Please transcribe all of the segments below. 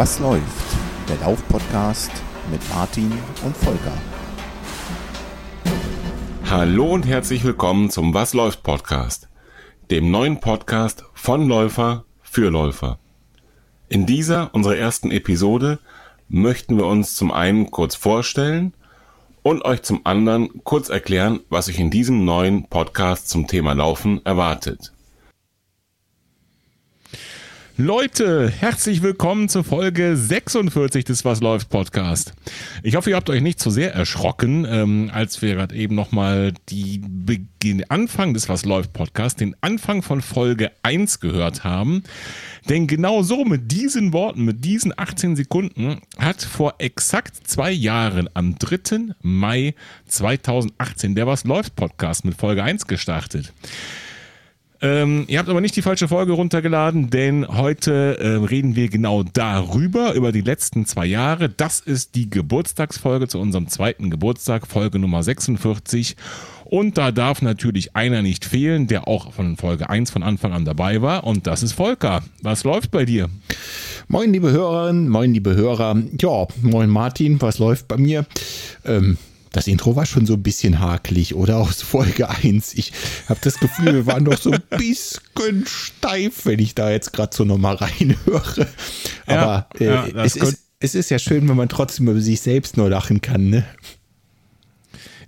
Was läuft? Der Lauf-Podcast mit Martin und Volker. Hallo und herzlich willkommen zum Was läuft Podcast, dem neuen Podcast von Läufer für Läufer. In dieser, unserer ersten Episode, möchten wir uns zum einen kurz vorstellen und euch zum anderen kurz erklären, was euch in diesem neuen Podcast zum Thema Laufen erwartet. Leute, herzlich willkommen zur Folge 46 des Was läuft Podcast. Ich hoffe, ihr habt euch nicht zu so sehr erschrocken, ähm, als wir gerade eben nochmal Beginn, Anfang des Was läuft Podcast, den Anfang von Folge 1 gehört haben. Denn genau so mit diesen Worten, mit diesen 18 Sekunden hat vor exakt zwei Jahren am 3. Mai 2018 der Was läuft Podcast mit Folge 1 gestartet. Ähm, ihr habt aber nicht die falsche Folge runtergeladen, denn heute äh, reden wir genau darüber, über die letzten zwei Jahre. Das ist die Geburtstagsfolge zu unserem zweiten Geburtstag, Folge Nummer 46. Und da darf natürlich einer nicht fehlen, der auch von Folge 1 von Anfang an dabei war. Und das ist Volker. Was läuft bei dir? Moin, liebe Hörerinnen, moin, liebe Hörer. Ja, moin, Martin. Was läuft bei mir? Ähm, das Intro war schon so ein bisschen hakelig, oder? Aus Folge 1. Ich habe das Gefühl, wir waren doch so ein bisschen steif, wenn ich da jetzt gerade so nochmal reinhöre. Aber ja, äh, ja, es, ist, es ist ja schön, wenn man trotzdem über sich selbst nur lachen kann, ne?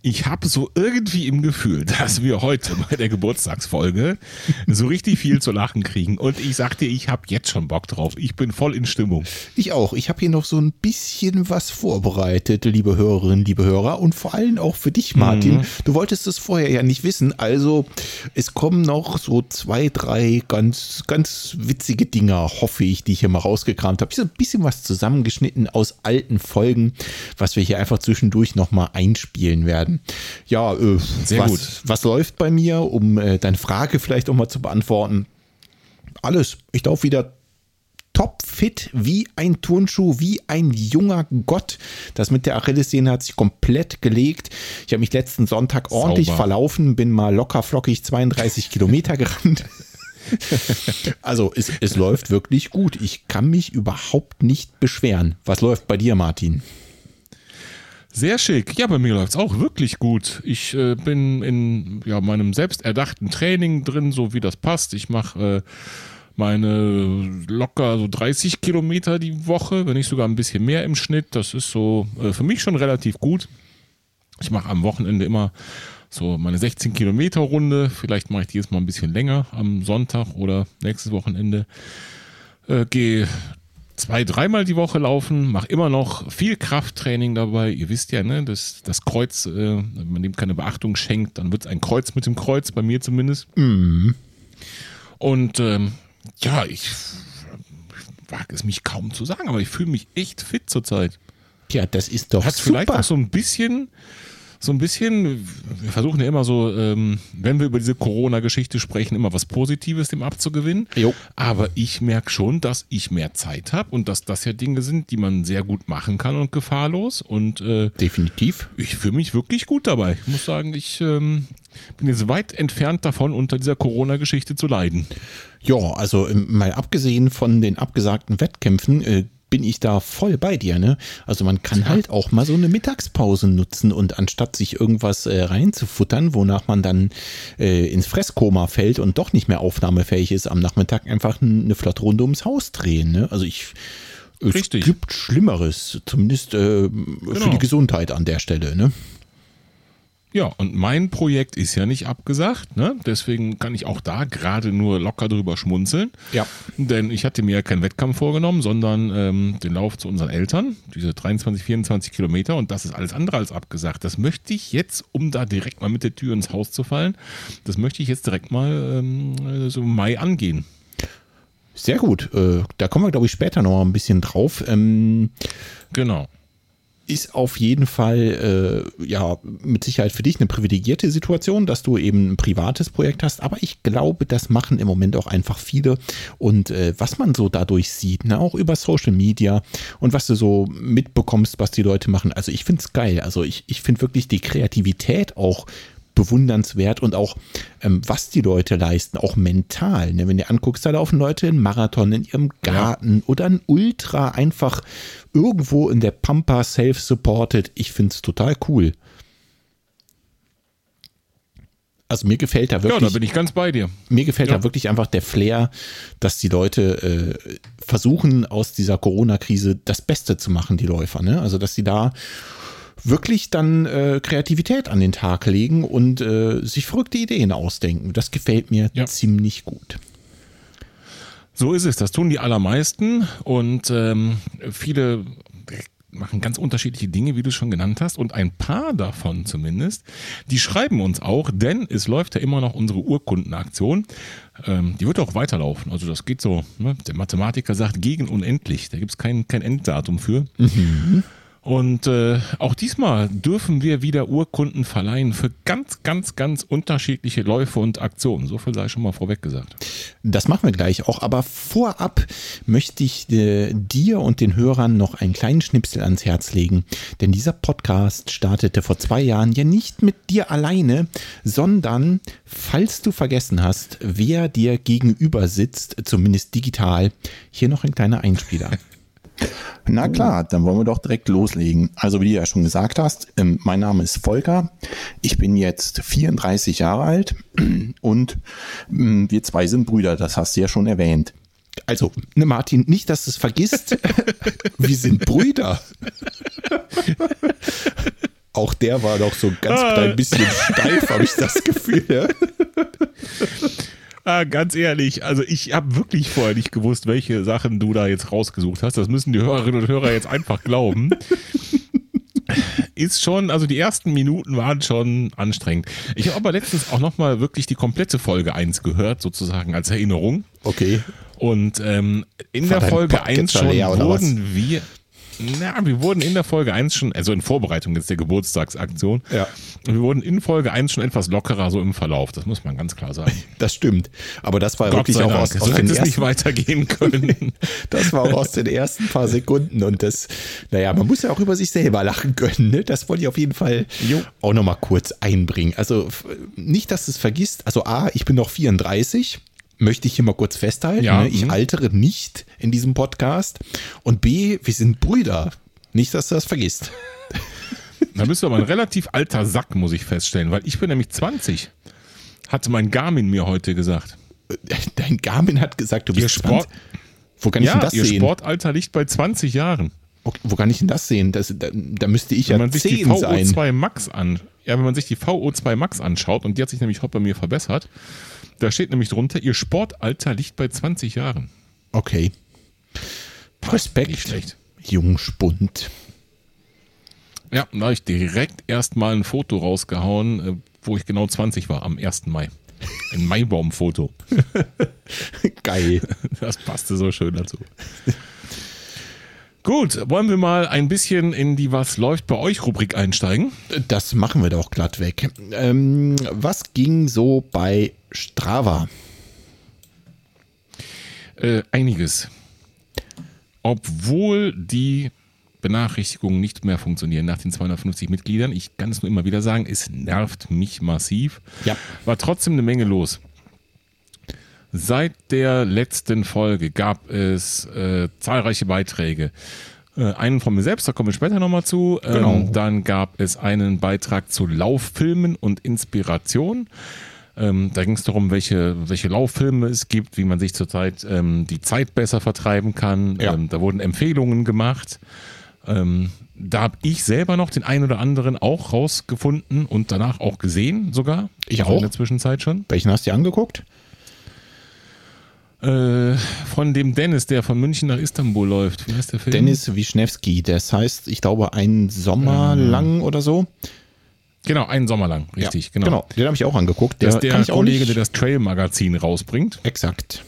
Ich habe so irgendwie im Gefühl, dass wir heute bei der Geburtstagsfolge so richtig viel zu lachen kriegen. Und ich sag dir, ich habe jetzt schon Bock drauf. Ich bin voll in Stimmung. Ich auch. Ich habe hier noch so ein bisschen was vorbereitet, liebe Hörerinnen, liebe Hörer. Und vor allem auch für dich, Martin. Mhm. Du wolltest es vorher ja nicht wissen. Also es kommen noch so zwei, drei ganz, ganz witzige Dinger, hoffe ich, die ich hier mal rausgekramt habe. Ich habe ein bisschen was zusammengeschnitten aus alten Folgen, was wir hier einfach zwischendurch nochmal einspielen werden werden. Ja, äh, Sehr was, gut. was läuft bei mir, um äh, deine Frage vielleicht auch mal zu beantworten? Alles. Ich laufe wieder topfit wie ein Turnschuh, wie ein junger Gott. Das mit der Achillessehne hat sich komplett gelegt. Ich habe mich letzten Sonntag ordentlich Sauber. verlaufen, bin mal locker flockig 32 Kilometer gerannt. also es, es läuft wirklich gut. Ich kann mich überhaupt nicht beschweren. Was läuft bei dir, Martin? Sehr schick. Ja, bei mir läuft es auch wirklich gut. Ich äh, bin in ja, meinem selbst erdachten Training drin, so wie das passt. Ich mache äh, meine locker so 30 Kilometer die Woche, wenn nicht sogar ein bisschen mehr im Schnitt. Das ist so äh, für mich schon relativ gut. Ich mache am Wochenende immer so meine 16 Kilometer Runde. Vielleicht mache ich die jetzt mal ein bisschen länger am Sonntag oder nächstes Wochenende. Äh, gehe zwei, dreimal die Woche laufen, mache immer noch viel Krafttraining dabei. Ihr wisst ja, ne, dass das Kreuz, äh, wenn man dem keine Beachtung schenkt, dann wird es ein Kreuz mit dem Kreuz, bei mir zumindest. Mhm. Und ähm, ja, ich, ich wage es mich kaum zu sagen, aber ich fühle mich echt fit zurzeit. Ja, das ist doch Hat super. vielleicht auch so ein bisschen so ein bisschen, wir versuchen ja immer so, ähm, wenn wir über diese Corona-Geschichte sprechen, immer was Positives dem abzugewinnen. Jo. Aber ich merke schon, dass ich mehr Zeit habe und dass das ja Dinge sind, die man sehr gut machen kann und gefahrlos. Und äh, definitiv. Ich fühle mich wirklich gut dabei. Ich muss sagen, ich ähm, bin jetzt weit entfernt davon, unter dieser Corona-Geschichte zu leiden. Ja, also ähm, mal abgesehen von den abgesagten Wettkämpfen, äh, bin ich da voll bei dir, ne? Also man kann halt auch mal so eine Mittagspause nutzen und anstatt sich irgendwas äh, reinzufuttern, wonach man dann äh, ins Fresskoma fällt und doch nicht mehr aufnahmefähig ist, am Nachmittag einfach eine flotte Runde ums Haus drehen, ne? Also ich es Richtig. gibt Schlimmeres, zumindest äh, genau. für die Gesundheit an der Stelle, ne? Ja, und mein Projekt ist ja nicht abgesagt, ne? Deswegen kann ich auch da gerade nur locker drüber schmunzeln. Ja. Denn ich hatte mir ja keinen Wettkampf vorgenommen, sondern ähm, den Lauf zu unseren Eltern, diese 23, 24 Kilometer und das ist alles andere als abgesagt. Das möchte ich jetzt, um da direkt mal mit der Tür ins Haus zu fallen, das möchte ich jetzt direkt mal ähm, so im Mai angehen. Sehr gut. Äh, da kommen wir, glaube ich, später noch mal ein bisschen drauf. Ähm, genau ist auf jeden Fall äh, ja mit Sicherheit für dich eine privilegierte Situation, dass du eben ein privates Projekt hast. Aber ich glaube, das machen im Moment auch einfach viele. Und äh, was man so dadurch sieht, ne, auch über Social Media und was du so mitbekommst, was die Leute machen. Also ich finde es geil. Also ich, ich finde wirklich die Kreativität auch bewundernswert und auch, ähm, was die Leute leisten, auch mental. Ne? Wenn du anguckst, da laufen Leute einen Marathon in ihrem Garten ja. oder ein Ultra einfach irgendwo in der Pampa self-supported. Ich finde es total cool. Also mir gefällt da wirklich. Ja, da bin ich ganz bei dir. Mir gefällt ja. da wirklich einfach der Flair, dass die Leute äh, versuchen, aus dieser Corona-Krise das Beste zu machen, die Läufer. Ne? Also, dass sie da wirklich dann äh, Kreativität an den Tag legen und äh, sich verrückte Ideen ausdenken. Das gefällt mir ja. ziemlich gut. So ist es, das tun die allermeisten und ähm, viele machen ganz unterschiedliche Dinge, wie du schon genannt hast. Und ein paar davon zumindest, die schreiben uns auch, denn es läuft ja immer noch unsere Urkundenaktion. Ähm, die wird auch weiterlaufen. Also das geht so, ne? der Mathematiker sagt gegen unendlich. Da gibt es kein, kein Enddatum für. Mhm. Und äh, auch diesmal dürfen wir wieder Urkunden verleihen für ganz, ganz, ganz unterschiedliche Läufe und Aktionen. So viel sei schon mal vorweg gesagt. Das machen wir gleich auch. Aber vorab möchte ich äh, dir und den Hörern noch einen kleinen Schnipsel ans Herz legen. Denn dieser Podcast startete vor zwei Jahren ja nicht mit dir alleine, sondern, falls du vergessen hast, wer dir gegenüber sitzt, zumindest digital, hier noch ein kleiner Einspieler. Na klar, dann wollen wir doch direkt loslegen. Also wie du ja schon gesagt hast, ähm, mein Name ist Volker. Ich bin jetzt 34 Jahre alt und ähm, wir zwei sind Brüder, das hast du ja schon erwähnt. Also, ne Martin, nicht, dass du es vergisst. wir sind Brüder. Auch der war doch so ganz ah. klein bisschen steif, habe ich das Gefühl. Ja? Ah, ganz ehrlich, also ich habe wirklich vorher nicht gewusst, welche Sachen du da jetzt rausgesucht hast. Das müssen die Hörerinnen und Hörer jetzt einfach glauben. Ist schon, also die ersten Minuten waren schon anstrengend. Ich habe aber letztens auch nochmal wirklich die komplette Folge 1 gehört, sozusagen als Erinnerung. Okay. Und ähm, in War der Folge 1 schon wurden wir, na, wir wurden in der Folge 1 schon, also in Vorbereitung jetzt der Geburtstagsaktion, ja. wir wurden in Folge 1 schon etwas lockerer so im Verlauf, das muss man ganz klar sagen. Das stimmt. Aber das war Gott wirklich auch aus, aus so den ersten, nicht weitergehen können. das war auch aus den ersten paar Sekunden und das, naja, man muss ja auch über sich selber lachen können. Ne? Das wollte ich auf jeden Fall jo. auch nochmal kurz einbringen. Also nicht, dass du es vergisst. Also A, ich bin noch 34 möchte ich hier mal kurz festhalten. Ja. Ne? Ich mhm. altere nicht in diesem Podcast. Und B, wir sind Brüder. Nicht, dass du das vergisst. Da bist du aber ein relativ alter Sack, muss ich feststellen, weil ich bin nämlich 20. Hatte mein Garmin mir heute gesagt. Dein Garmin hat gesagt, du bist ihr Sport, 20. Wo kann ich ja, denn das ihr sehen? Sportalter liegt bei 20 Jahren. Okay, wo kann ich denn das sehen? Das, da, da müsste ich wenn ja man sich die VO2 sein. Max an, ja, wenn man sich die VO2 Max anschaut und die hat sich nämlich heute bei mir verbessert, da steht nämlich drunter, ihr Sportalter liegt bei 20 Jahren. Okay. Respekt. Nicht schlecht. Jungspund. Ja, da habe ich direkt erstmal ein Foto rausgehauen, äh, wo ich genau 20 war, am 1. Mai. Ein Maibaum-Foto. Geil. Das passte so schön dazu. Gut, wollen wir mal ein bisschen in die Was läuft bei euch Rubrik einsteigen? Das machen wir doch glatt weg. Ähm, was ging so bei Strava? Äh, einiges. Obwohl die Benachrichtigungen nicht mehr funktionieren nach den 250 Mitgliedern, ich kann es nur immer wieder sagen, es nervt mich massiv. Ja. War trotzdem eine Menge los. Seit der letzten Folge gab es äh, zahlreiche Beiträge. Äh, einen von mir selbst, da kommen wir später nochmal zu. Ähm, genau. Dann gab es einen Beitrag zu Lauffilmen und Inspiration. Ähm, da ging es darum, welche, welche Lauffilme es gibt, wie man sich zurzeit ähm, die Zeit besser vertreiben kann. Ja. Ähm, da wurden Empfehlungen gemacht. Ähm, da habe ich selber noch den einen oder anderen auch rausgefunden und danach auch gesehen sogar. Ich auch. In der Zwischenzeit schon. Welchen hast du dir angeguckt? Äh, von dem Dennis, der von München nach Istanbul läuft. Wie heißt der Film? Dennis Wischnewski. Das heißt, ich glaube, ein Sommer ähm. lang oder so. Genau, einen Sommer lang, richtig, ja, genau. Genau, den habe ich auch angeguckt. Der, das ist der Kollege, der das Trail-Magazin rausbringt. Exakt.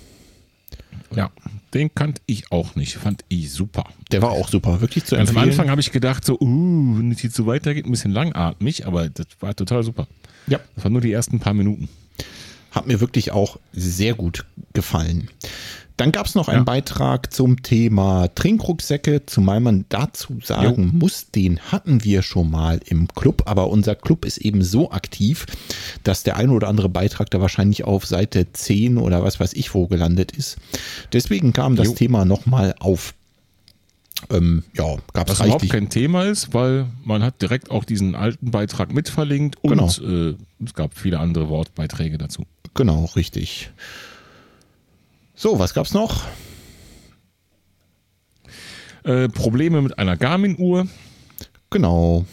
Ja, den kannte ich auch nicht. Fand ich super. Der war auch super, wirklich zu empfehlen. Am Anfang habe ich gedacht, so, uh, wenn es jetzt so weitergeht, ein bisschen langatmig, aber das war total super. Ja. Das waren nur die ersten paar Minuten. Hat mir wirklich auch sehr gut gefallen. Dann gab es noch einen Ja. Beitrag zum Thema Trinkrucksäcke, zumal man dazu sagen muss, den hatten wir schon mal im Club, aber unser Club ist eben so aktiv, dass der ein oder andere Beitrag da wahrscheinlich auf Seite 10 oder was weiß ich wo gelandet ist. Deswegen kam das Jo. Thema nochmal auf. Ähm, ja, gab es Was überhaupt kein Thema ist, weil man hat direkt auch diesen alten Beitrag mit verlinkt und Genau. äh, es gab viele andere Wortbeiträge dazu. Genau, richtig. So, was gab's noch? Äh, Probleme mit einer Garmin-Uhr, Genau.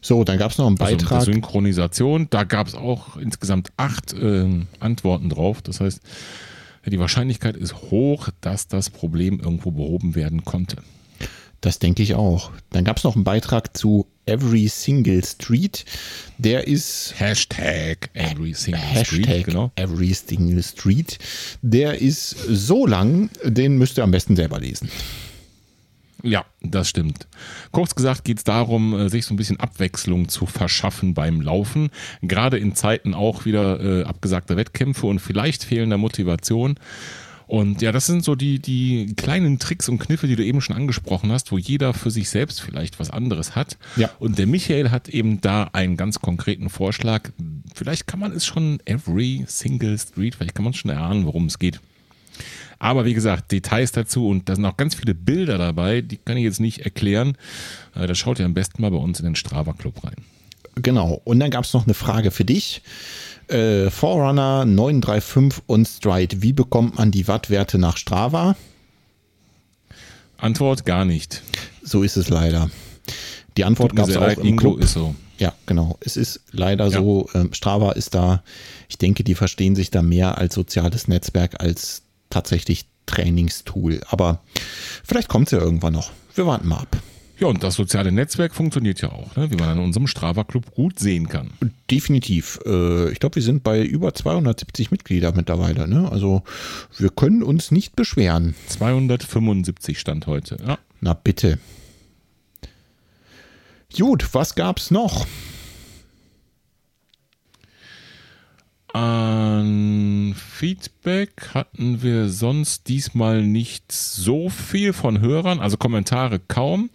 So, dann gab's noch einen also Beitrag. Synchronisation. Da gab es auch insgesamt acht ähm, Antworten drauf. Das heißt, die Wahrscheinlichkeit ist hoch, dass das Problem irgendwo behoben werden konnte. Das denke ich auch. Dann gab es noch einen Beitrag zu Every Single Street. Der ist Hashtag Every Single Hashtag Street, genau. Every Single Street. Der ist so lang, den müsst ihr am besten selber lesen. Ja, das stimmt. Kurz gesagt geht es darum, äh, sich so ein bisschen Abwechslung zu verschaffen beim Laufen. Gerade in Zeiten auch wieder äh, abgesagter Wettkämpfe und vielleicht fehlender Motivation. Und ja, das sind so die, die kleinen Tricks und Kniffe, die du eben schon angesprochen hast, wo jeder für sich selbst vielleicht was anderes hat. Ja. Und der Michael hat eben da einen ganz konkreten Vorschlag. Vielleicht kann man es schon every single street, vielleicht kann man schon erahnen, worum es geht. Aber wie gesagt, Details dazu und da sind auch ganz viele Bilder dabei, die kann ich jetzt nicht erklären. Äh, Da schaut ihr am besten mal bei uns in den Strava Club rein. Genau. Und dann gab es noch eine Frage für dich. Äh, Forerunner 935 und Stride. Wie bekommt man die Wattwerte nach Strava? Antwort gar nicht. So ist es leider. Die Antwort gab es auch im Club. ist so. Ja, genau. Es ist leider Ja. so, ähm, Strava ist da, ich denke, die verstehen sich da mehr als soziales Netzwerk als tatsächlich Trainingstool. Aber vielleicht kommt es ja irgendwann noch. Wir warten mal ab. Ja, und das soziale Netzwerk funktioniert ja auch, ne? wie man in unserem Strava Club gut sehen kann. Definitiv. Äh, ich glaube, wir sind bei über 270 Mitglieder mittlerweile. Ne? Also wir können uns nicht beschweren. 275 stand heute. Ja. Na bitte. Gut, was gab's noch? An Feedback hatten wir sonst diesmal nicht so viel von Hörern, also Kommentare kaum.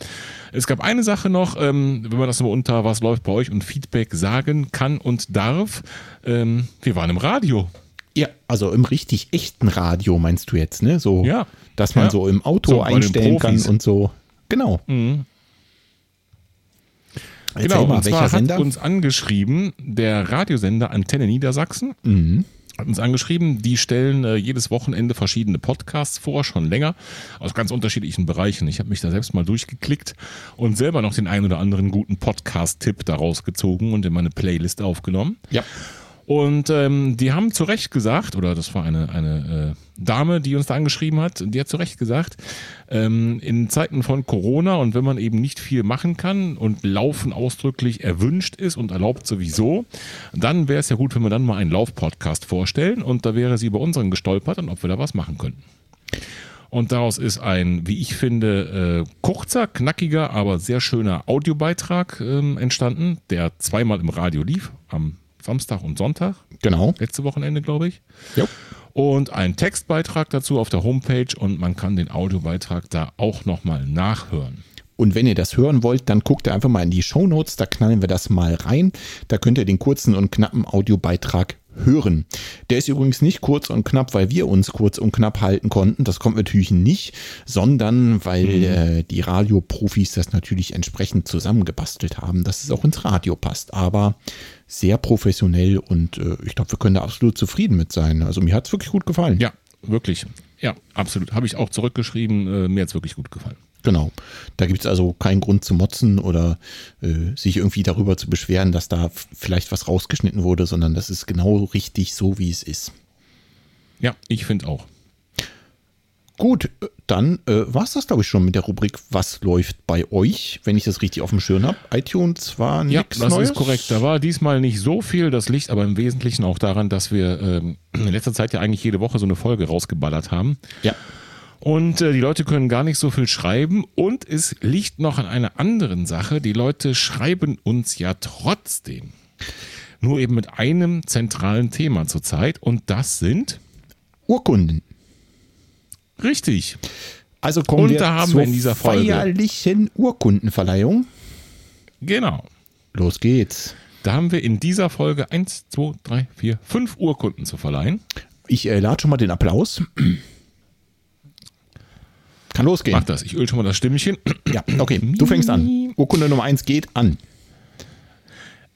Es gab eine Sache noch, ähm, wenn man das mal unter was läuft bei euch und Feedback sagen kann und darf. Ähm, wir waren im Radio. Ja, also im richtig echten Radio meinst du jetzt, ne? So, Ja. dass man Ja. so im Auto So einstellen kann und so. Genau. Erzähl genau, mal, und zwar Sender? hat uns angeschrieben der Radiosender Antenne Niedersachsen. Mhm. Hat uns angeschrieben, die stellen äh, jedes Wochenende verschiedene Podcasts vor, schon länger, aus ganz unterschiedlichen Bereichen. Ich habe mich da selbst mal durchgeklickt und selber noch den einen oder anderen guten Podcast-Tipp daraus gezogen und in meine Playlist aufgenommen. ja. Und ähm, die haben zu Recht gesagt, oder das war eine, eine äh, Dame, die uns da angeschrieben hat, die hat zu Recht gesagt, ähm, in Zeiten von Corona und wenn man eben nicht viel machen kann und Laufen ausdrücklich erwünscht ist und erlaubt sowieso, dann wäre es ja gut, wenn wir dann mal einen Laufpodcast vorstellen und da wäre sie bei unseren gestolpert und ob wir da was machen könnten. Und daraus ist ein, wie ich finde, äh, kurzer, knackiger, aber sehr schöner Audiobeitrag ähm, entstanden, der zweimal im Radio lief, am Samstag und Sonntag, Genau. letzte Wochenende, glaube ich. Jo. Und ein Textbeitrag dazu auf der Homepage und man kann den Audiobeitrag da auch nochmal nachhören. Und wenn ihr das hören wollt, dann guckt ihr einfach mal in die Shownotes, da knallen wir das mal rein. Da könnt ihr den kurzen und knappen Audiobeitrag hören. Der ist übrigens nicht kurz und knapp, weil wir uns kurz und knapp halten konnten. Das kommt natürlich nicht, sondern weil äh, die Radioprofis das natürlich entsprechend zusammengebastelt haben, dass es auch ins Radio passt. Aber sehr professionell und äh, ich glaube, wir können da absolut zufrieden mit sein. Also mir hat es wirklich gut gefallen. Ja, wirklich. Ja, absolut. Habe ich auch zurückgeschrieben. Äh, mir hat es wirklich gut gefallen. Genau. Da gibt es also keinen Grund zu motzen oder äh, sich irgendwie darüber zu beschweren, dass da vielleicht was rausgeschnitten wurde, sondern das ist genau richtig so, wie es ist. Ja, ich finde auch. Gut, äh, dann äh, war es das, glaube ich, schon mit der Rubrik Was läuft bei euch, wenn ich das richtig auf dem Schirm habe. iTunes war Ja, nichts das Neues. ist korrekt. Da war diesmal nicht so viel. Das liegt aber im Wesentlichen auch daran, dass wir ähm, in letzter Zeit ja eigentlich jede Woche so eine Folge rausgeballert haben. Ja, Und äh, die Leute können gar nicht so viel schreiben. Und es liegt noch an einer anderen Sache. Die Leute schreiben uns ja trotzdem. Nur eben mit einem zentralen Thema zurzeit. Und das sind Urkunden. Richtig. Also kommen Und wir da haben zur wir in dieser Folge- feierlichen Urkundenverleihung. Genau. Los geht's. Da haben wir in dieser Folge 1, 2, 3, 4, 5 Urkunden zu verleihen. Ich äh, lade schon mal den Applaus. Kann losgehen. Mach das. Ich öl schon mal das Stimmchen. Ja, okay, du fängst an. Urkunde Nummer 1 geht an.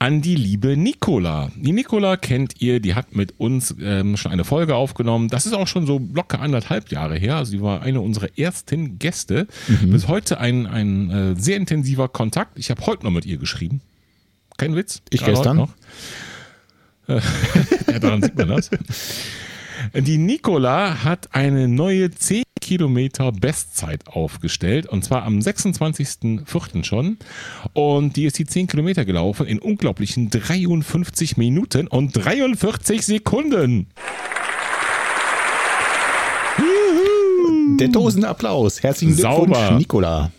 An die liebe Nicola. Die Nicola kennt ihr, die hat mit uns ähm, schon eine Folge aufgenommen. Das ist auch schon so locker anderthalb Jahre her. Also sie war eine unserer ersten Gäste. Bis heute ein, ein äh, sehr intensiver Kontakt. Ich habe heute noch mit ihr geschrieben. Kein Witz. Ich gestern. Noch. Äh, ja, daran sieht man das. Die Nicola hat eine neue 10 Kilometer Bestzeit aufgestellt und zwar am 26.04. schon. Und die ist die 10 Kilometer gelaufen in unglaublichen 53 Minuten und 43 Sekunden. Der Dosenapplaus. Herzlichen Glückwunsch, Sauber. Nicola.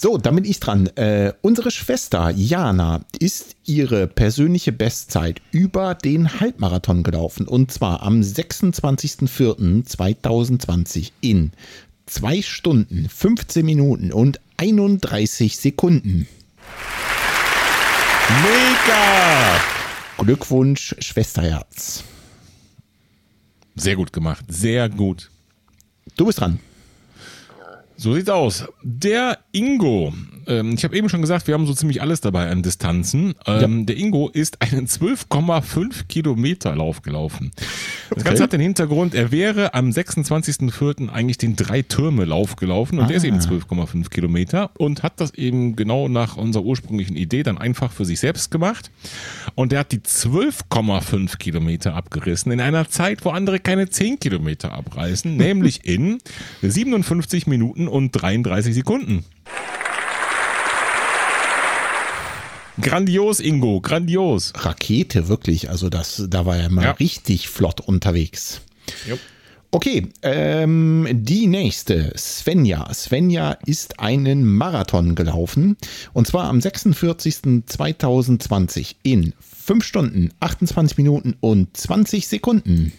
So, dann bin ich dran. Äh, unsere Schwester Jana ist ihre persönliche Bestzeit über den Halbmarathon gelaufen. Und zwar am 26.04.2020 in 2 Stunden, 15 Minuten und 31 Sekunden. Mega! Glückwunsch, Schwesterherz. Sehr gut gemacht, sehr gut. Du bist dran. So sieht's aus. Der Ingo, ähm, ich habe eben schon gesagt, wir haben so ziemlich alles dabei an Distanzen. Ähm, Der Ingo ist einen 12,5 Kilometer Lauf gelaufen. Das Ganze hat den Hintergrund, er wäre am 26.04. eigentlich den Drei-Türme-Lauf gelaufen und der ist eben 12,5 Kilometer und hat das eben genau nach unserer ursprünglichen Idee dann einfach für sich selbst gemacht. Und der hat die 12,5 Kilometer abgerissen in einer Zeit, wo andere keine 10 Kilometer abreißen, nämlich in 57 Minuten und 33 Sekunden. Grandios, Ingo, grandios. Rakete, wirklich. Also das, da war er mal Ja. richtig flott unterwegs. Jupp. Okay, ähm, die nächste, Svenja. Svenja ist einen Marathon gelaufen und zwar am 46.2020 in 5 Stunden, 28 Minuten und 20 Sekunden.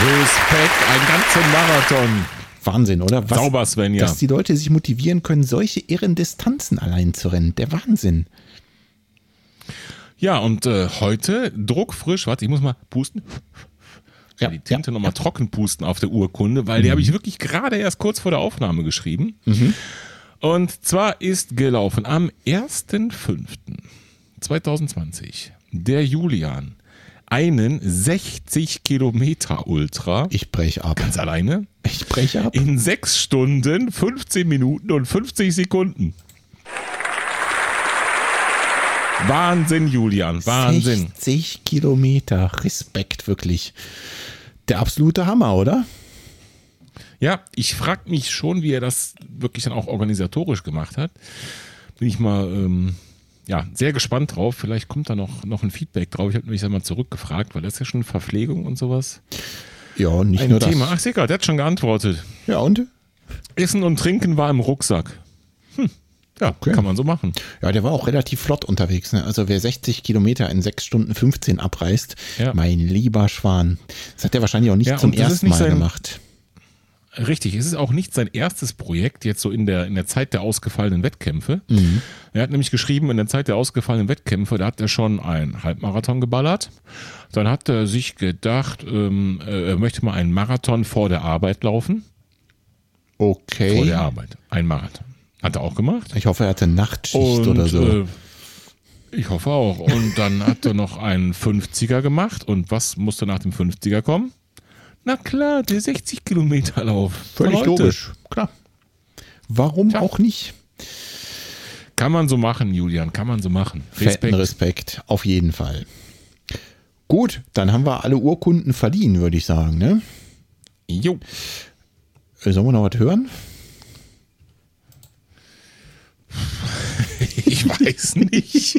Respekt, ein ganzer Marathon. Wahnsinn, oder? Was, Sauber, Svenja. Dass die Leute sich motivieren können, solche irren Distanzen allein zu rennen. Der Wahnsinn. Ja, und äh, heute druckfrisch, warte, ich muss mal pusten. Ja, Ja, die Tinte ja, nochmal trocken pusten auf der Urkunde, weil die habe ich wirklich gerade erst kurz vor der Aufnahme geschrieben. Und zwar ist gelaufen am 1.5.2020 der Julian einen 60 Kilometer Ultra Ich breche ab. ganz alleine Ich breche ab. in 6 Stunden, 15 Minuten und 50 Sekunden. Wahnsinn, Julian, Wahnsinn. 60 Kilometer. Respekt, wirklich. Der absolute Hammer, oder? Ja, ich frage mich schon, wie er das wirklich dann auch organisatorisch gemacht hat. Bin ich mal ähm, ja, sehr gespannt drauf. Vielleicht kommt da noch, noch ein Feedback drauf. Ich habe mich einmal zurückgefragt, weil das ist ja schon Verpflegung und sowas. Ja, nicht Ein nur Thema. das. Ach, sicher, der hat schon geantwortet. Ja, und? Essen und Trinken war im Rucksack. Hm. Ja, Okay. kann man so machen. Ja, der war auch relativ flott unterwegs. Ne? Also wer 60 Kilometer in 6 Stunden 15 abreißt, Ja. mein lieber Schwan. Das hat er wahrscheinlich auch nicht Ja, zum ersten nicht Mal sein- gemacht. Richtig, es ist auch nicht sein erstes Projekt, jetzt so in der, in der Zeit der ausgefallenen Wettkämpfe. Er hat nämlich geschrieben, in der Zeit der ausgefallenen Wettkämpfe, da hat er schon einen Halbmarathon geballert. Dann hat er sich gedacht, ähm, äh, er möchte mal einen Marathon vor der Arbeit laufen. Vor Okay. der Arbeit. Ein Marathon. Hat er auch gemacht. Ich hoffe, er hatte Nachtschicht Und, oder so. Äh, ich hoffe auch. Und dann hat er noch einen 50er gemacht. Und was musste nach dem 50er kommen? Na klar, der 60 Kilometer Lauf. Völlig logisch. Klar. Warum Tja. auch nicht? Kann man so machen, Julian, kann man so machen. Fetten Respekt, auf jeden Fall. Gut, dann haben wir alle Urkunden verliehen, würde ich sagen. Ne? Jo. Äh, Sollen wir noch was hören? Ich weiß nicht.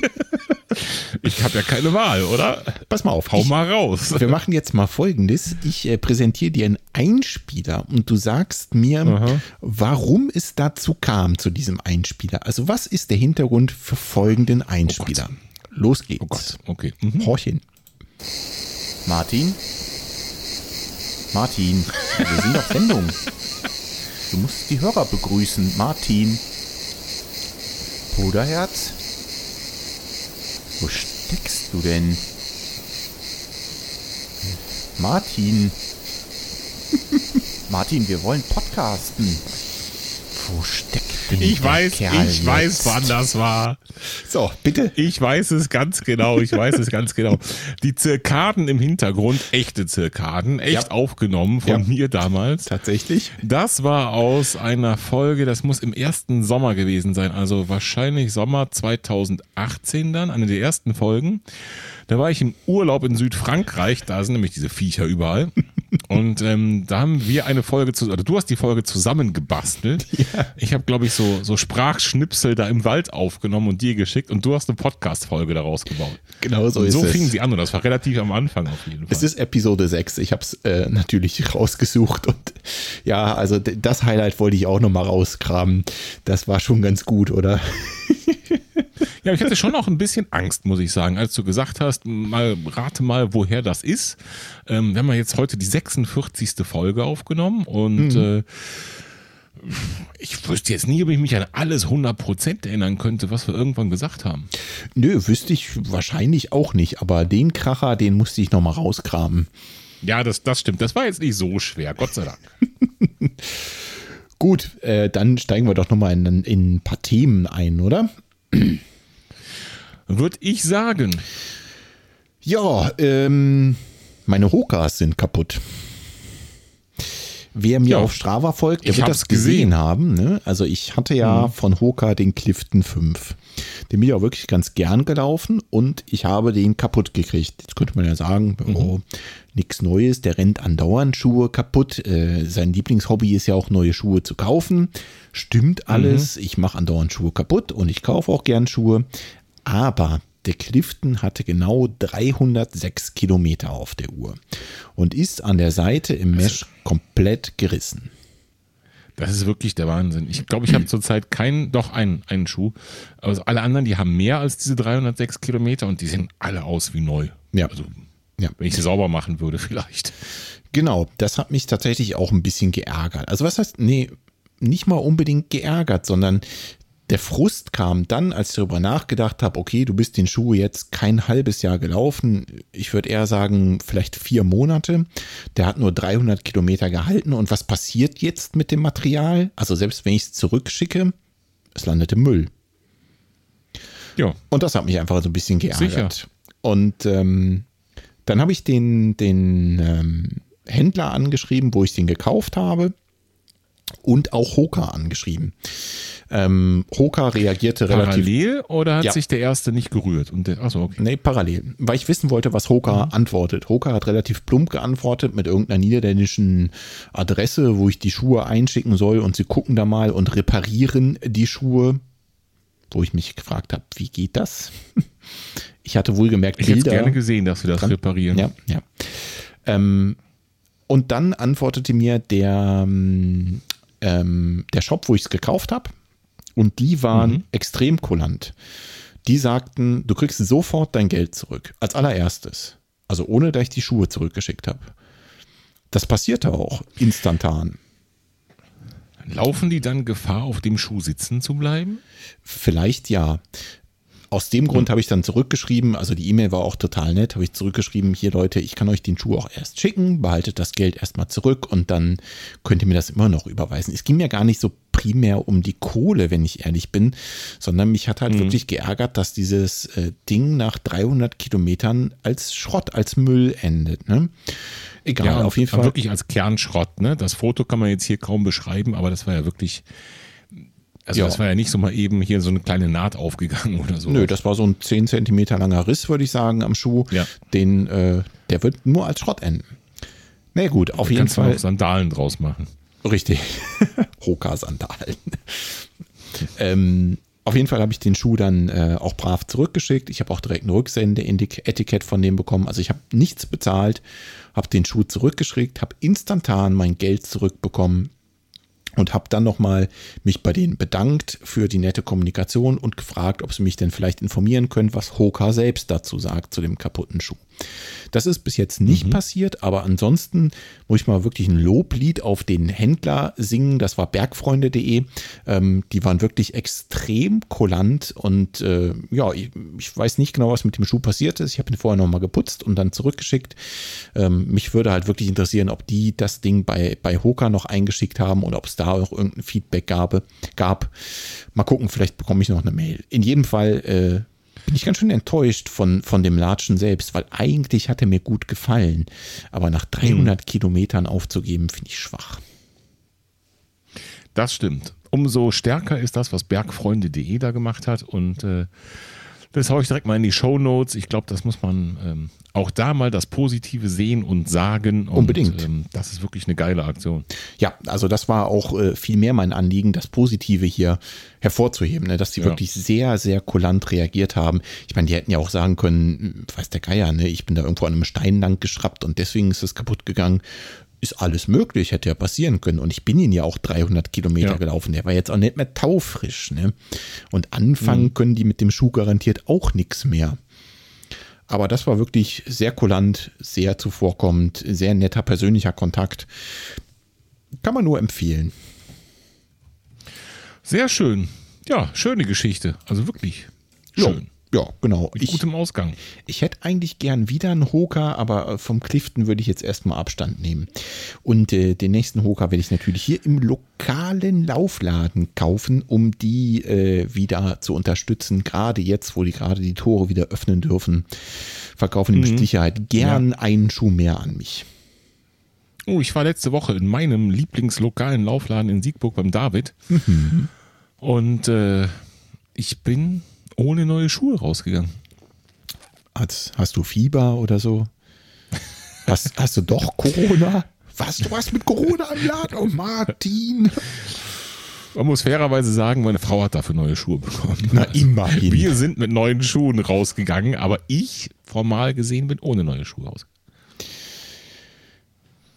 Ich habe ja keine Wahl, oder? Pass mal auf. Hau ich, mal raus. Wir machen jetzt mal folgendes. Ich äh, präsentiere dir einen Einspieler und du sagst mir, warum es dazu kam, zu diesem Einspieler. Also was ist der Hintergrund für folgenden Einspieler? Los geht's. Oh Gott, okay. Mhm. Horch hin. Martin, Martin, wir sind auf Sendung. Du musst die Hörer begrüßen. Martin. Bruderherz? Wo steckst du denn? Martin. Martin, wir wollen podcasten. Wo steckt denn Ich der weiß, Kerl ich weiß, jetzt? wann das war. So, bitte. Ich weiß es ganz genau, ich weiß es ganz genau. Die Zirkaden im Hintergrund, echte Zirkaden, echt Ja. aufgenommen von Ja. mir damals. Tatsächlich. Das war aus einer Folge, das muss im ersten Sommer gewesen sein, also wahrscheinlich Sommer 2018 dann, eine der ersten Folgen. Da war ich im Urlaub in Südfrankreich, da sind nämlich diese Viecher überall. Und ähm, da haben wir eine Folge zu, oder du hast die Folge zusammengebastelt. Ich habe, glaube ich, so, so Sprachschnipsel da im Wald aufgenommen und dir geschickt und du hast eine Podcast-Folge daraus gebaut. Genau so Und ist so es. fingen sie an und das war relativ am Anfang auf jeden Fall. Es ist Episode 6. Ich habe es äh, natürlich rausgesucht und ja, also das Highlight wollte ich auch nochmal rauskramen. Das war schon ganz gut, oder? Ja, ich hatte schon auch ein bisschen Angst, muss ich sagen, als du gesagt hast, mal rate mal, woher das ist. Ähm, wir haben ja jetzt heute die 46. Folge aufgenommen und äh, ich wüsste jetzt nie, ob ich mich an alles 100% erinnern könnte, was wir irgendwann gesagt haben. Nö, wüsste ich wahrscheinlich auch nicht, aber den Kracher, den musste ich nochmal rauskramen. Ja, das, das stimmt. Das war jetzt nicht so schwer, Gott sei Dank. Gut, äh, dann steigen wir doch nochmal in, in ein paar Themen ein, oder? Würde ich sagen. Ja, ähm, meine Hokas sind kaputt. Wer mir Ja. auf Strava folgt, der wird das gesehen gesehen. haben. Ne? Also ich hatte ja von Hoka den Clifton 5. Den bin ich auch wirklich ganz gern gelaufen und ich habe den kaputt gekriegt. Jetzt könnte man ja sagen, oh, nichts Neues, der rennt andauernd Schuhe kaputt. Äh, sein Lieblingshobby ist ja auch neue Schuhe zu kaufen. Stimmt alles. Ich mache andauernd Schuhe kaputt und ich kaufe auch gern Schuhe. Aber der Clifton hatte genau 306 Kilometer auf der Uhr und ist an der Seite im Mesh komplett gerissen. Das ist wirklich der Wahnsinn. Ich glaube, ich habe zurzeit keinen, doch einen, einen Schuh. Also alle anderen, die haben mehr als diese 306 Kilometer und die sehen alle aus wie neu. Ja. Also, Ja. wenn ich sie sauber machen würde, vielleicht. Genau, das hat mich tatsächlich auch ein bisschen geärgert. Also was heißt, nee, nicht mal unbedingt geärgert, sondern der Frust kam dann, als ich darüber nachgedacht habe, okay, du bist den Schuh jetzt kein halbes Jahr gelaufen. Ich würde eher sagen, vielleicht vier Monate. Der hat nur 300 Kilometer gehalten. Und was passiert jetzt mit dem Material? Also selbst wenn ich es zurückschicke, es landet im Müll. Ja. Und das hat mich einfach so ein bisschen geärgert. Sicher. Und ähm, dann habe ich den, den ähm, Händler angeschrieben, wo ich den gekauft habe. Und auch Hoka angeschrieben. Ähm, Hoka reagierte relativ Parallel oder hat Ja. sich der erste nicht gerührt? Und der, achso, okay. Nee, parallel. Weil ich wissen wollte, was Hoka antwortet. Hoka hat relativ plump geantwortet mit irgendeiner niederländischen Adresse, wo ich die Schuhe einschicken soll und sie gucken da mal und reparieren die Schuhe. Wo ich mich gefragt habe, wie geht das? Ich hatte wohlgemerkt Ich hätte Bilder. gerne gesehen, dass wir das dran. reparieren. Ja, ja. Ähm, und dann antwortete mir der, ähm, der Shop, wo ich es gekauft habe. Und die waren Mhm. extrem kulant. Die sagten, du kriegst sofort dein Geld zurück. Als allererstes. Also ohne, dass ich die Schuhe zurückgeschickt habe. Das passierte auch instantan. Laufen die dann Gefahr, auf dem Schuh sitzen zu bleiben? Vielleicht ja. Aus dem Grund habe ich dann zurückgeschrieben, also die E-Mail war auch total nett, habe ich zurückgeschrieben, hier Leute, ich kann euch den Schuh auch erst schicken, behaltet das Geld erstmal zurück und dann könnt ihr mir das immer noch überweisen. Es ging mir gar nicht so primär um die Kohle, wenn ich ehrlich bin, sondern mich hat halt wirklich geärgert, dass dieses äh, Ding nach 300 Kilometern als Schrott, als Müll endet. Ne? Egal, auf jeden Fall. Wirklich als Kernschrott, ne? Das Foto kann man jetzt hier kaum beschreiben, aber das war ja wirklich. Also Ja. das war ja nicht so mal eben hier so eine kleine Naht aufgegangen oder so. Nö, das war so ein 10 Zentimeter langer Riss, würde ich sagen, am Schuh. Ja. Den, äh, der wird nur als Schrott enden. Na nee, gut, auf jeden kannst du Fall. auch Sandalen draus machen. Richtig. Hoka-Sandalen. ähm, auf jeden Fall habe ich den Schuh dann äh, auch brav zurückgeschickt. Ich habe auch direkt ein Rücksende-Etikett von dem bekommen. Also ich habe nichts bezahlt, habe den Schuh zurückgeschickt, habe instantan mein Geld zurückbekommen. Und habe dann nochmal mich bei denen bedankt für die nette Kommunikation und gefragt, ob sie mich denn vielleicht informieren können, was Hoka selbst dazu sagt zu dem kaputten Schuh. Das ist bis jetzt nicht mhm. passiert, aber ansonsten muss ich mal wirklich ein Loblied auf den Händler singen. Das war bergfreunde.de. Ähm, die waren wirklich extrem kulant und äh, ja, ich, ich, weiß nicht genau, was mit dem Schuh passiert ist. Ich habe ihn vorher nochmal geputzt und dann zurückgeschickt. Ähm, mich würde halt wirklich interessieren, ob die das Ding bei, bei Hoka noch eingeschickt haben oder ob es da auch irgendein Feedback gab. gab. Mal gucken, vielleicht bekomme ich noch eine Mail. In jedem Fall äh, bin ich ganz schön enttäuscht von, von dem Latschen selbst, weil eigentlich hat er mir gut gefallen. Aber nach 300 mhm. Kilometern aufzugeben, finde ich schwach. Das stimmt. Umso stärker ist das, was bergfreunde.de da gemacht hat. Und äh, das haue ich direkt mal in die Show Notes. Ich glaube, das muss man ähm, auch da mal das Positive sehen und sagen. Und, Unbedingt. Ähm, das ist wirklich eine geile Aktion. Ja, also das war auch äh, viel mehr mein Anliegen, das Positive hier hervorzuheben, ne? dass die ja. wirklich sehr, sehr kulant reagiert haben. Ich meine, die hätten ja auch sagen können, weiß der Geier, ne? ich bin da irgendwo an einem Stein lang geschraubt und deswegen ist es kaputt gegangen ist alles möglich, hätte ja passieren können. Und ich bin ihn ja auch 300 Kilometer ja. gelaufen. Der war jetzt auch nicht mehr taufrisch. Ne? Und anfangen mhm. können die mit dem Schuh garantiert auch nichts mehr. Aber das war wirklich sehr kulant, sehr zuvorkommend, sehr netter persönlicher Kontakt. Kann man nur empfehlen. Sehr schön. Ja, schöne Geschichte. Also wirklich schön. Ja. Ja, genau. Mit ich, gutem Ausgang. Ich hätte eigentlich gern wieder einen Hoka, aber äh, vom Clifton würde ich jetzt erstmal Abstand nehmen. Und äh, den nächsten Hoka werde ich natürlich hier im lokalen Laufladen kaufen, um die äh, wieder zu unterstützen. Gerade jetzt, wo die gerade die Tore wieder öffnen dürfen, verkaufen die mhm. mit Sicherheit gern ja. einen Schuh mehr an mich. Oh, ich war letzte Woche in meinem Lieblingslokalen Laufladen in Siegburg beim David. Mhm. Und äh, ich bin ohne neue Schuhe rausgegangen. Hast, hast du Fieber oder so? Hast, hast du doch Corona? Was, du hast mit Corona im Laden? Oh, Martin. Man muss fairerweise sagen, meine Frau hat dafür neue Schuhe bekommen. Na, immerhin. Wir sind mit neuen Schuhen rausgegangen, aber ich, formal gesehen, bin ohne neue Schuhe rausgegangen.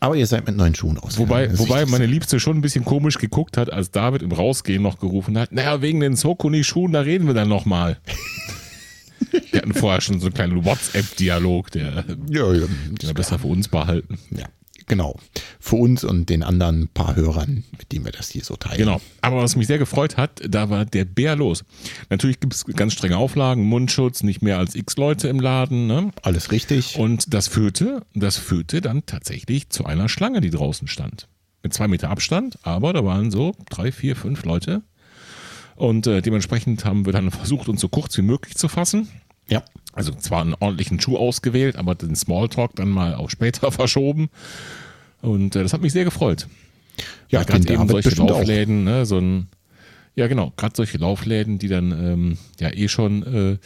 Aber ihr seid mit neuen Schuhen aus. Wobei, wobei meine Liebste schon ein bisschen komisch geguckt hat, als David im Rausgehen noch gerufen hat, naja, wegen den Sokuni-Schuhen, da reden wir dann nochmal. Wir hatten vorher schon so einen kleinen WhatsApp-Dialog, der, ja, ja, besser für uns behalten. Ja. Genau. Für uns und den anderen paar Hörern, mit denen wir das hier so teilen. Genau. Aber was mich sehr gefreut hat, da war der Bär los. Natürlich gibt es ganz strenge Auflagen, Mundschutz, nicht mehr als x Leute im Laden. Ne? Alles richtig. Und das führte, das führte dann tatsächlich zu einer Schlange, die draußen stand. Mit zwei Meter Abstand, aber da waren so drei, vier, fünf Leute. Und äh, dementsprechend haben wir dann versucht, uns so kurz wie möglich zu fassen. Ja. Also zwar einen ordentlichen Schuh ausgewählt, aber den Smalltalk dann mal auf später verschoben. Und äh, das hat mich sehr gefreut. Ja, gerade eben solche Laufläden, ne, so ein, ja genau, gerade solche Laufläden, die dann ähm, ja eh schon äh,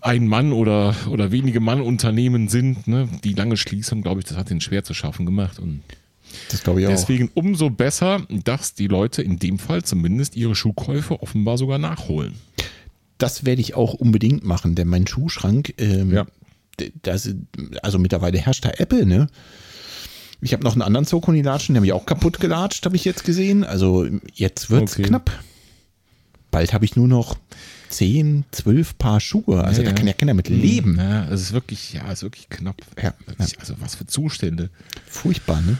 ein Mann oder, oder wenige Mann Unternehmen sind, ne, die lange Schließung, glaube ich, das hat den schwer zu schaffen gemacht und das glaube ich auch. Deswegen umso besser, dass die Leute in dem Fall zumindest ihre Schuhkäufe offenbar sogar nachholen das werde ich auch unbedingt machen, denn mein Schuhschrank, ähm, ja. das, also mittlerweile herrscht da Apple, ne? Ich habe noch einen anderen Zokoni-Latschen, der mich auch kaputt gelatscht, habe ich jetzt gesehen. Also jetzt wird es okay. knapp. Bald habe ich nur noch 10, 12 Paar Schuhe. Also ja, da kann ja keiner mit hm. leben. Ja, es ist wirklich, ja, es ist wirklich knapp. Ja, also was für Zustände. Furchtbar, ne?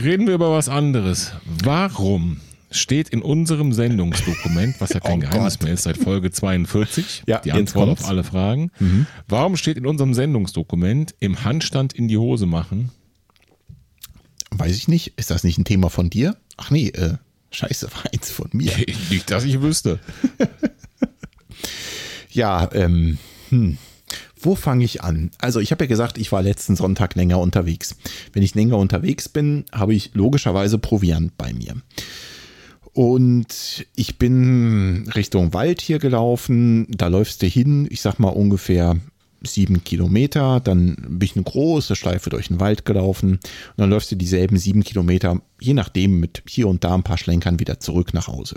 Reden wir über was anderes. Warum steht in unserem Sendungsdokument, was ja kein oh Geheimnis Gott. mehr ist, seit Folge 42, ja, die Antwort auf alle Fragen. Mhm. Warum steht in unserem Sendungsdokument im Handstand in die Hose machen? Weiß ich nicht. Ist das nicht ein Thema von dir? Ach nee, äh, scheiße, war eins von mir. nicht, dass ich wüsste. ja, ähm, hm. Wo fange ich an? Also ich habe ja gesagt, ich war letzten Sonntag länger unterwegs. Wenn ich länger unterwegs bin, habe ich logischerweise Proviant bei mir. Und ich bin Richtung Wald hier gelaufen. Da läufst du hin, ich sag mal ungefähr sieben Kilometer. Dann bin ich eine große Schleife durch den Wald gelaufen. Und dann läufst du dieselben sieben Kilometer, je nachdem mit hier und da ein paar Schlenkern wieder zurück nach Hause.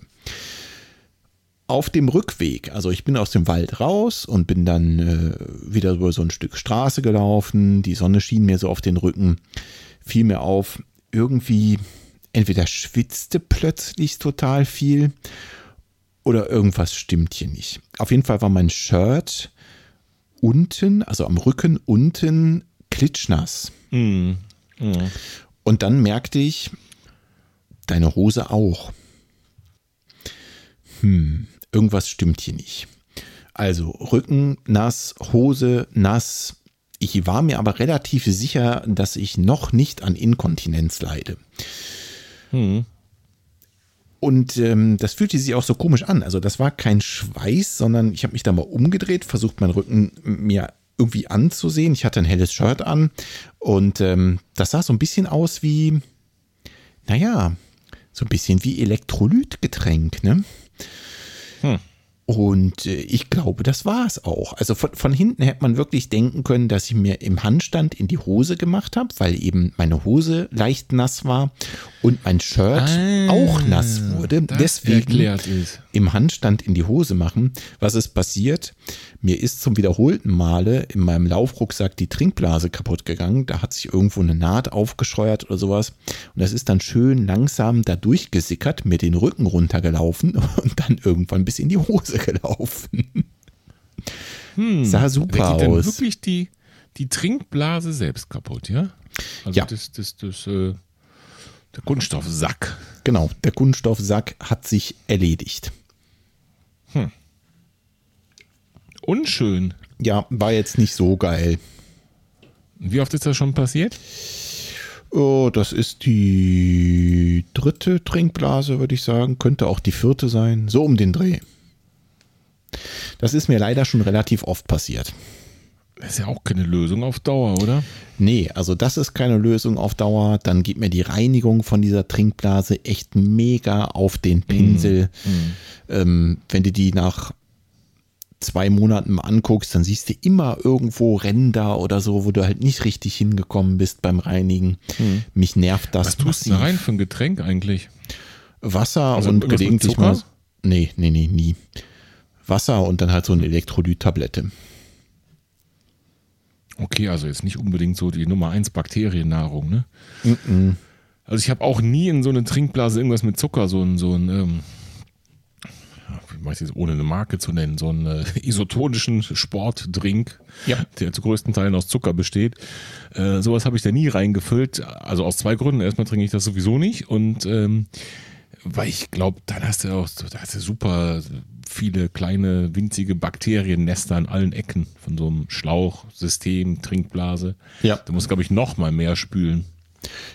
Auf dem Rückweg, also ich bin aus dem Wald raus und bin dann äh, wieder über so ein Stück Straße gelaufen. Die Sonne schien mir so auf den Rücken, fiel mir auf, irgendwie entweder schwitzte plötzlich total viel oder irgendwas stimmt hier nicht. Auf jeden Fall war mein Shirt unten, also am Rücken unten, klitschnass. Mhm. Und dann merkte ich, deine Hose auch. Hm, irgendwas stimmt hier nicht. Also Rücken nass, Hose nass. Ich war mir aber relativ sicher, dass ich noch nicht an Inkontinenz leide. Und ähm, das fühlte sich auch so komisch an. Also das war kein Schweiß, sondern ich habe mich da mal umgedreht, versucht meinen Rücken mir irgendwie anzusehen. Ich hatte ein helles Shirt an und ähm, das sah so ein bisschen aus wie, naja, so ein bisschen wie Elektrolytgetränk, ne? Und äh, ich glaube, das war es auch. Also von, von hinten hätte man wirklich denken können, dass ich mir im Handstand in die Hose gemacht habe, weil eben meine Hose leicht nass war und mein Shirt Ah, auch nass wurde. Deswegen. Im Handstand in die Hose machen. Was ist passiert? Mir ist zum wiederholten Male in meinem Laufrucksack die Trinkblase kaputt gegangen. Da hat sich irgendwo eine Naht aufgescheuert oder sowas. Und das ist dann schön langsam da durchgesickert, mir den Rücken runtergelaufen und dann irgendwann bis in die Hose gelaufen. Sah super geht dann aus. wirklich die, die Trinkblase selbst kaputt, ja? Also Ja. das, das, das, äh, der Kunststoffsack. Genau, der Kunststoffsack hat sich erledigt. Unschön. Ja, war jetzt nicht so geil. Wie oft ist das schon passiert? Oh, das ist die dritte Trinkblase, würde ich sagen. Könnte auch die vierte sein. So um den Dreh. Das ist mir leider schon relativ oft passiert. Das ist ja auch keine Lösung auf Dauer, oder? Nee, also das ist keine Lösung auf Dauer. Dann geht mir die Reinigung von dieser Trinkblase echt mega auf den Pinsel. Ähm, wenn du die nach zwei Monaten mal anguckst, dann siehst du immer irgendwo Ränder oder so, wo du halt nicht richtig hingekommen bist beim Reinigen. Mich nervt das Was tust du da rein für ein Getränk eigentlich? Wasser Also und gelegentlich mal. Nee, nee, nee, nie. Wasser und dann halt so eine Elektrolyt-Tablette. Okay, also jetzt nicht unbedingt so die Nummer 1 Bakteriennahrung, ne? Also ich habe auch nie in so eine Trinkblase irgendwas mit Zucker, so ein, so ein ähm, jetzt ohne eine Marke zu nennen, so einen äh, isotonischen Sportdrink, Ja. der zu größten Teilen aus Zucker besteht. Äh, sowas habe ich da nie reingefüllt. Also aus zwei Gründen. Erstmal trinke ich das sowieso nicht und ähm, weil ich glaube, dann hast du auch da hast du super viele kleine winzige Bakteriennester an allen Ecken von so einem Schlauchsystem, Trinkblase. Ja. Du musst, glaube ich, noch mal mehr spülen.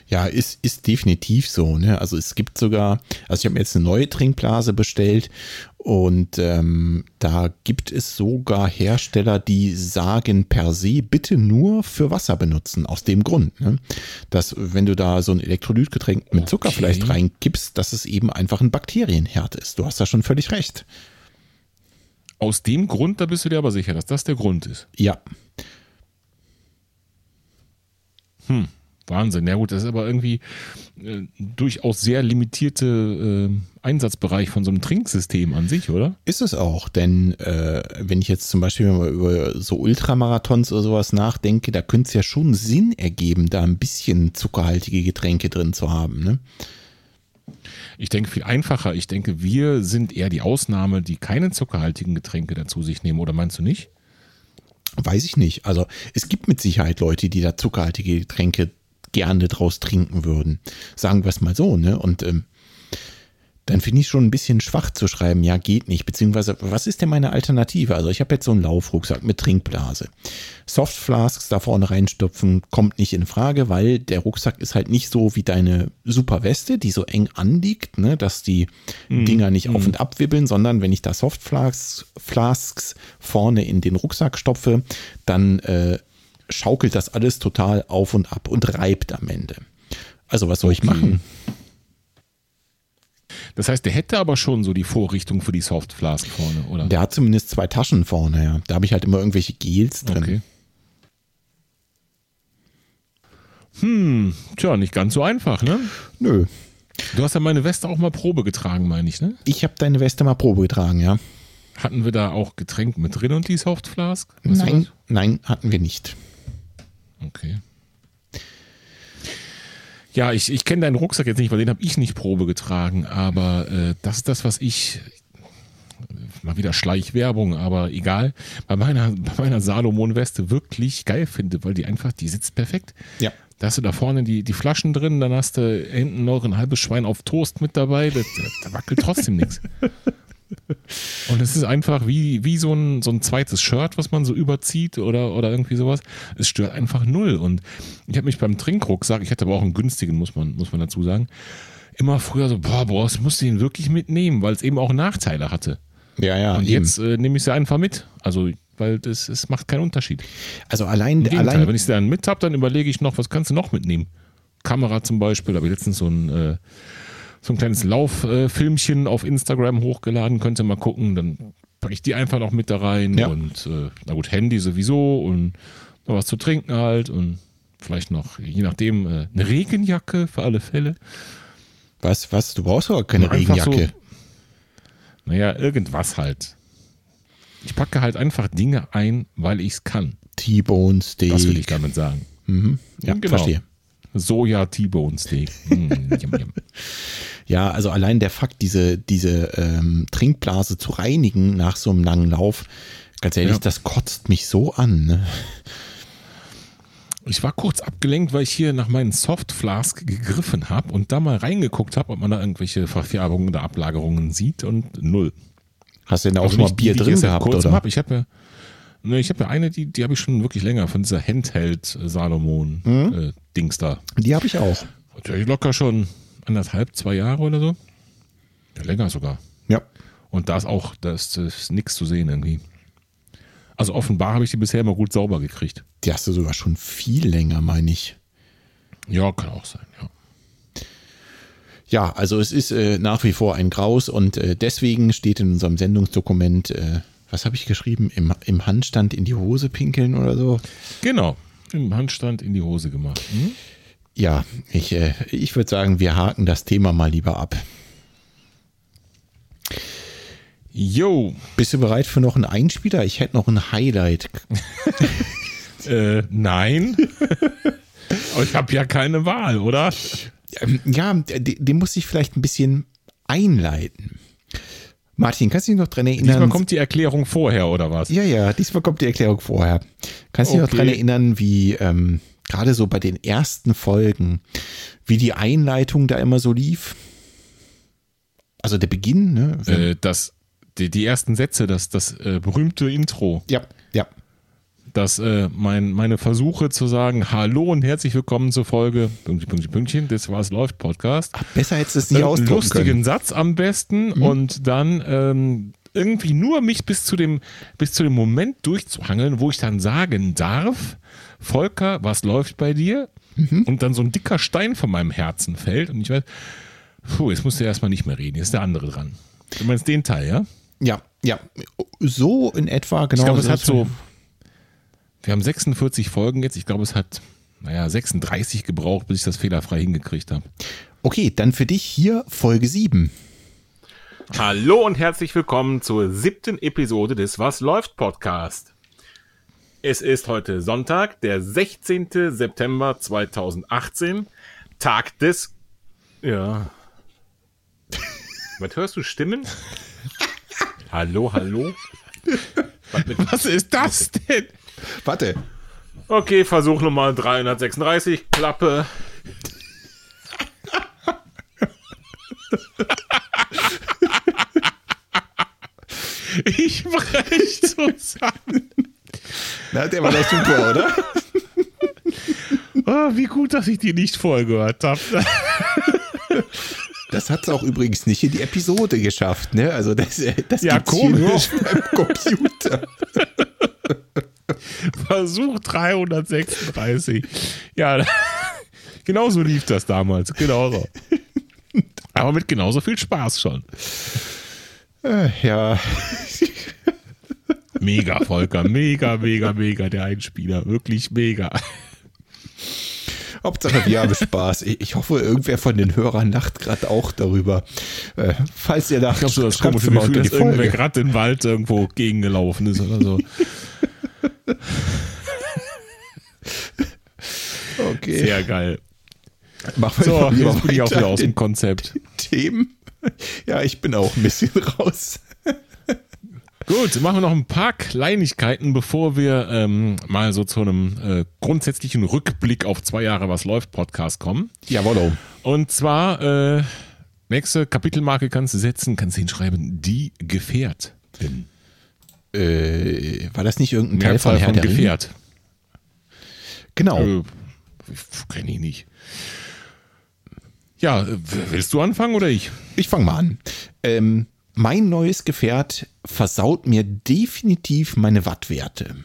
Ja, ist, ist definitiv so. Ne? Also es gibt sogar, also ich habe mir jetzt eine neue Trinkblase bestellt und ähm, da gibt es sogar Hersteller, die sagen per se bitte nur für Wasser benutzen. Aus dem Grund, ne? dass wenn du da so ein Elektrolytgetränk mit Zucker Okay. vielleicht reinkippst, dass es eben einfach ein Bakterienherd ist. Du hast da schon völlig recht. Aus dem Grund, da bist du dir aber sicher, dass das der Grund ist. Ja, Wahnsinn. Ja gut, das ist aber irgendwie äh, durchaus sehr limitierte äh, Einsatzbereich von so einem Trinksystem an sich, oder? Ist es auch, denn äh, wenn ich jetzt zum Beispiel mal über so Ultramarathons oder sowas nachdenke, da könnte es ja schon Sinn ergeben, da ein bisschen zuckerhaltige Getränke drin zu haben. Ne? Ich denke viel einfacher. Ich denke, wir sind eher die Ausnahme, die keine zuckerhaltigen Getränke dazu sich nehmen. Oder meinst du nicht? Weiß ich nicht. Also es gibt mit Sicherheit Leute, die da zuckerhaltige Getränke gerne draus trinken würden. Sagen wir es mal so, ne? Und ähm, dann finde ich schon ein bisschen schwach zu schreiben, ja, geht nicht. Beziehungsweise, was ist denn meine Alternative? Also ich habe jetzt so einen Laufrucksack mit Trinkblase. Softflasks da vorne reinstopfen, kommt nicht in Frage, weil der Rucksack ist halt nicht so wie deine super Weste, die so eng anliegt, ne, dass die Dinger nicht auf und ab wibbeln, sondern wenn ich da Softflasks Flasks vorne in den Rucksack stopfe, dann äh, schaukelt das alles total auf und ab und reibt am Ende. Also was soll ich machen? Das heißt, der hätte aber schon so die Vorrichtung für die Softflask vorne, oder? Der hat zumindest zwei Taschen vorne, ja. Da habe ich halt immer irgendwelche Gels drin. okay. Hm, tja, nicht ganz so einfach, ne? Nö. Du hast ja meine Weste auch mal Probe getragen, meine ich, ne? Ich habe deine Weste mal Probe getragen, ja. Hatten wir da auch Getränk mit drin und die Softflask? Du Nein, nein, hatten wir nicht. was? Okay. Ja, ich, ich kenne deinen Rucksack jetzt nicht, weil den habe ich nicht Probe getragen, aber äh, das ist das, was ich mal wieder Schleichwerbung, aber egal, bei meiner, bei meiner Salomon-Weste wirklich geil finde, weil die einfach, die sitzt perfekt. Ja. Da hast du da vorne die, die Flaschen drin, dann hast du hinten noch ein halbes Schwein auf Toast mit dabei, da, da wackelt trotzdem nichts. Und es ist einfach wie, wie so, ein, so ein zweites Shirt, was man so überzieht oder, oder irgendwie sowas. Es stört einfach null. Und ich habe mich beim Trinkrucksack, ich hatte aber auch einen günstigen, muss man, muss man dazu sagen, immer früher so, boah, boah, das musst du ihn wirklich mitnehmen, weil es eben auch Nachteile hatte. Ja, ja. Und eben. jetzt äh, nehme ich sie einfach mit. Also, weil das, es macht keinen Unterschied. also allein, allein wenn ich sie dann mit habe, dann überlege ich noch, was kannst du noch mitnehmen? Kamera zum Beispiel, da habe ich letztens so ein, äh, so ein kleines Lauffilmchen auf Instagram hochgeladen, könnt ihr mal gucken, dann packe ich die einfach noch mit da rein Ja. und äh, na gut, Handy sowieso und noch was zu trinken halt und vielleicht noch, je nachdem, äh, eine Regenjacke für alle Fälle. was, was, du brauchst aber keine Einfach Regenjacke. Naja, irgendwas halt. Ich packe halt einfach Dinge ein, weil ich es kann. T-Bone Steak. Das will ich damit sagen. Mhm. Ja, Genau. verstehe. Soja T-Bone Steak. Mm, yum, yum. Ja, also allein der Fakt, diese, diese ähm, Trinkblase zu reinigen nach so einem langen Lauf, ganz ehrlich, Ja. das kotzt mich so an. Ne? Ich war kurz abgelenkt, weil ich hier nach meinen Soft Flask gegriffen habe und da mal reingeguckt habe, ob man da irgendwelche Verfärbungen oder Ablagerungen sieht und null. Hast du denn auch Also schon mal nicht Bier die, die drin seit gehabt, oder? Hab. Ich habe ja, ne, ich habe ja eine, die, die habe ich schon wirklich länger von dieser Handheld Salomon Mhm. äh, Dings da. Die habe ich auch. Natürlich locker schon anderthalb, zwei Jahre oder so. Ja, länger sogar. Ja. Und da ist auch, da ist, ist nichts zu sehen irgendwie. Also offenbar habe ich die bisher immer gut sauber gekriegt. Die hast du sogar schon viel länger, meine ich. Ja, kann auch sein, ja. Ja, also es ist äh, nach wie vor ein Graus und äh, deswegen steht in unserem Sendungsdokument, äh, was habe ich geschrieben, im, im Handstand in die Hose pinkeln oder so. Genau. Im Handstand in die Hose gemacht. Hm? Ja, ich, äh, ich würde sagen, wir haken das Thema mal lieber ab. Jo, Bist du bereit für noch einen Einspieler? Ich hätte noch ein Highlight. äh, nein. Ich habe ja keine Wahl, oder? Ähm, Ja, den, muss ich vielleicht ein bisschen einleiten. Martin, kannst du dich noch dran erinnern? Diesmal kommt die Erklärung vorher, oder was? Ja, ja, diesmal kommt die Erklärung vorher. Kannst du dich noch Okay. dran erinnern, wie ähm, gerade so bei den ersten Folgen, wie die Einleitung da immer so lief? Also der Beginn, ne? Äh, das, die, die ersten Sätze, das, das äh, berühmte Intro, ja, ja. das äh, mein, meine Versuche zu sagen, hallo und herzlich willkommen zur Folge, Pünktchen, Pünktchen, Pünktchen, das war es läuft Podcast. Besser hättest du es nicht Einen ausdrücken lustigen können. Satz am besten und dann ähm, irgendwie nur mich bis zu dem bis zu dem Moment durchzuhangeln, wo ich dann sagen darf, Volker, was läuft bei dir? Und dann so ein dicker Stein von meinem Herzen fällt und ich weiß, puh, jetzt musst du erstmal nicht mehr reden, jetzt ist der andere dran. Du meinst den Teil, ja? Ja, ja. So in etwa, genau. Ich glaube, es hat so, wir haben 46 Folgen jetzt, ich glaube, es hat, naja, 36 gebraucht, bis ich das fehlerfrei hingekriegt habe. Okay, dann für dich hier Folge 7. Hallo und herzlich willkommen zur siebten Episode des Was läuft Podcast. Es ist heute Sonntag, der 16. September 2018, Tag des... Ja. Was hörst du, Stimmen? hallo, hallo? Was Was ist das denn? Warte. Okay, Versuch Nummer 336, Klappe. Ich brech zusammen. Na, der war gleich super, oder? Oh, wie gut, dass ich die nicht vorher gehört habe. Das hat es auch übrigens nicht in die Episode geschafft, ne? Also das, äh, das Ja, gibt's komisch. meinem Computer. Versuch 336. Ja, genauso lief das damals. Genauso. Aber mit genauso viel Spaß schon. Äh, ja, Mega, Volker. Mega, mega, mega, der Einspieler. Wirklich mega. Hauptsache wir haben Spaß. Ich hoffe, irgendwer von den Hörern lacht gerade auch darüber. Äh, falls ihr lacht, Ich so das komische mal Gefühl, dass irgendwer gerade den Wald irgendwo gegengelaufen ist oder so. Okay. Sehr geil. Machen wir So, jetzt bin ich auch wieder aus dem Konzept. Themen. Ja, ich bin auch ein bisschen raus. Gut, machen wir noch ein paar Kleinigkeiten, bevor wir ähm, mal so zu einem äh, grundsätzlichen Rückblick auf zwei Jahre Was läuft Podcast kommen. Jawollo. Und zwar, äh, nächste Kapitelmarke kannst du setzen, kannst du hinschreiben, die Gefährtin. Äh, war das nicht irgendein Teil von Herr von der? Gefährt. Genau. Äh, Kenne ich nicht. Ja, willst du anfangen oder ich? Ich fange mal an. Ähm, mein neues Gefährt versaut mir definitiv meine Wattwerte.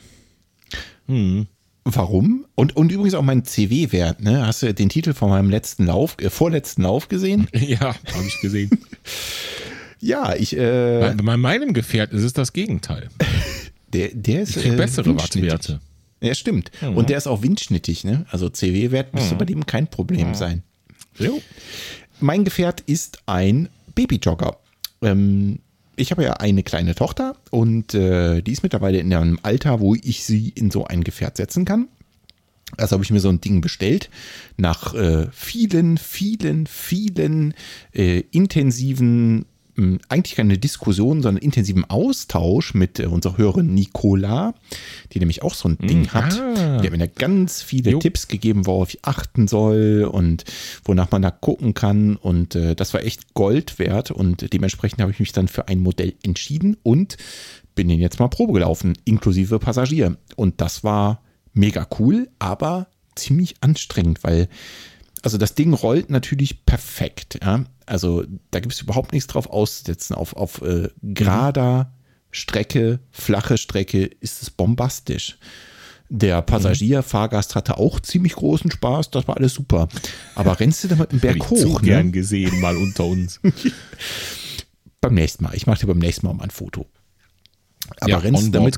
Warum? Und, und übrigens auch mein CW-Wert. Ne? Hast du den Titel von meinem letzten Lauf, äh, vorletzten Lauf gesehen? Ja, habe ich gesehen. Ja, ich. Äh, bei, bei meinem Gefährt ist es das Gegenteil. der, der ist Ich äh, bessere. Wattwerte. Ja, stimmt. Und der ist auch windschnittig. Ne? Also CW-Wert müsste bei dem kein Problem sein. Jo. Mein Gefährt ist ein Babyjogger. Ähm, ich habe ja eine kleine Tochter und äh, die ist mittlerweile in einem Alter, wo ich sie in so ein Gefährt setzen kann. Also habe ich mir so ein Ding bestellt. Nach äh, vielen, vielen, vielen äh, intensiven, eigentlich keine Diskussion, sondern intensiven Austausch mit äh, unserer Hörerin Nicola, die nämlich auch so ein Ding hat. ah. Die hat mir da ganz viele Jo. Tipps gegeben, worauf ich achten soll und wonach man da gucken kann. Und äh, das war echt Gold wert. Und dementsprechend habe ich mich dann für ein Modell entschieden und bin den jetzt mal Probe gelaufen, inklusive Passagier. Und das war mega cool, aber ziemlich anstrengend, weil also das Ding rollt natürlich perfekt. Ja? Also da gibt es überhaupt nichts drauf auszusetzen. Auf, auf äh, gerader Strecke, flache Strecke ist es bombastisch. Der Passagier, Fahrgast hatte auch ziemlich großen Spaß, das war alles super. Aber rennst du damit einen Berg ich zu hoch? gern Ne? gesehen, mal unter uns. Beim nächsten Mal. Ich mache dir beim nächsten Mal mal ein Foto. Aber Ja, rennst, du damit,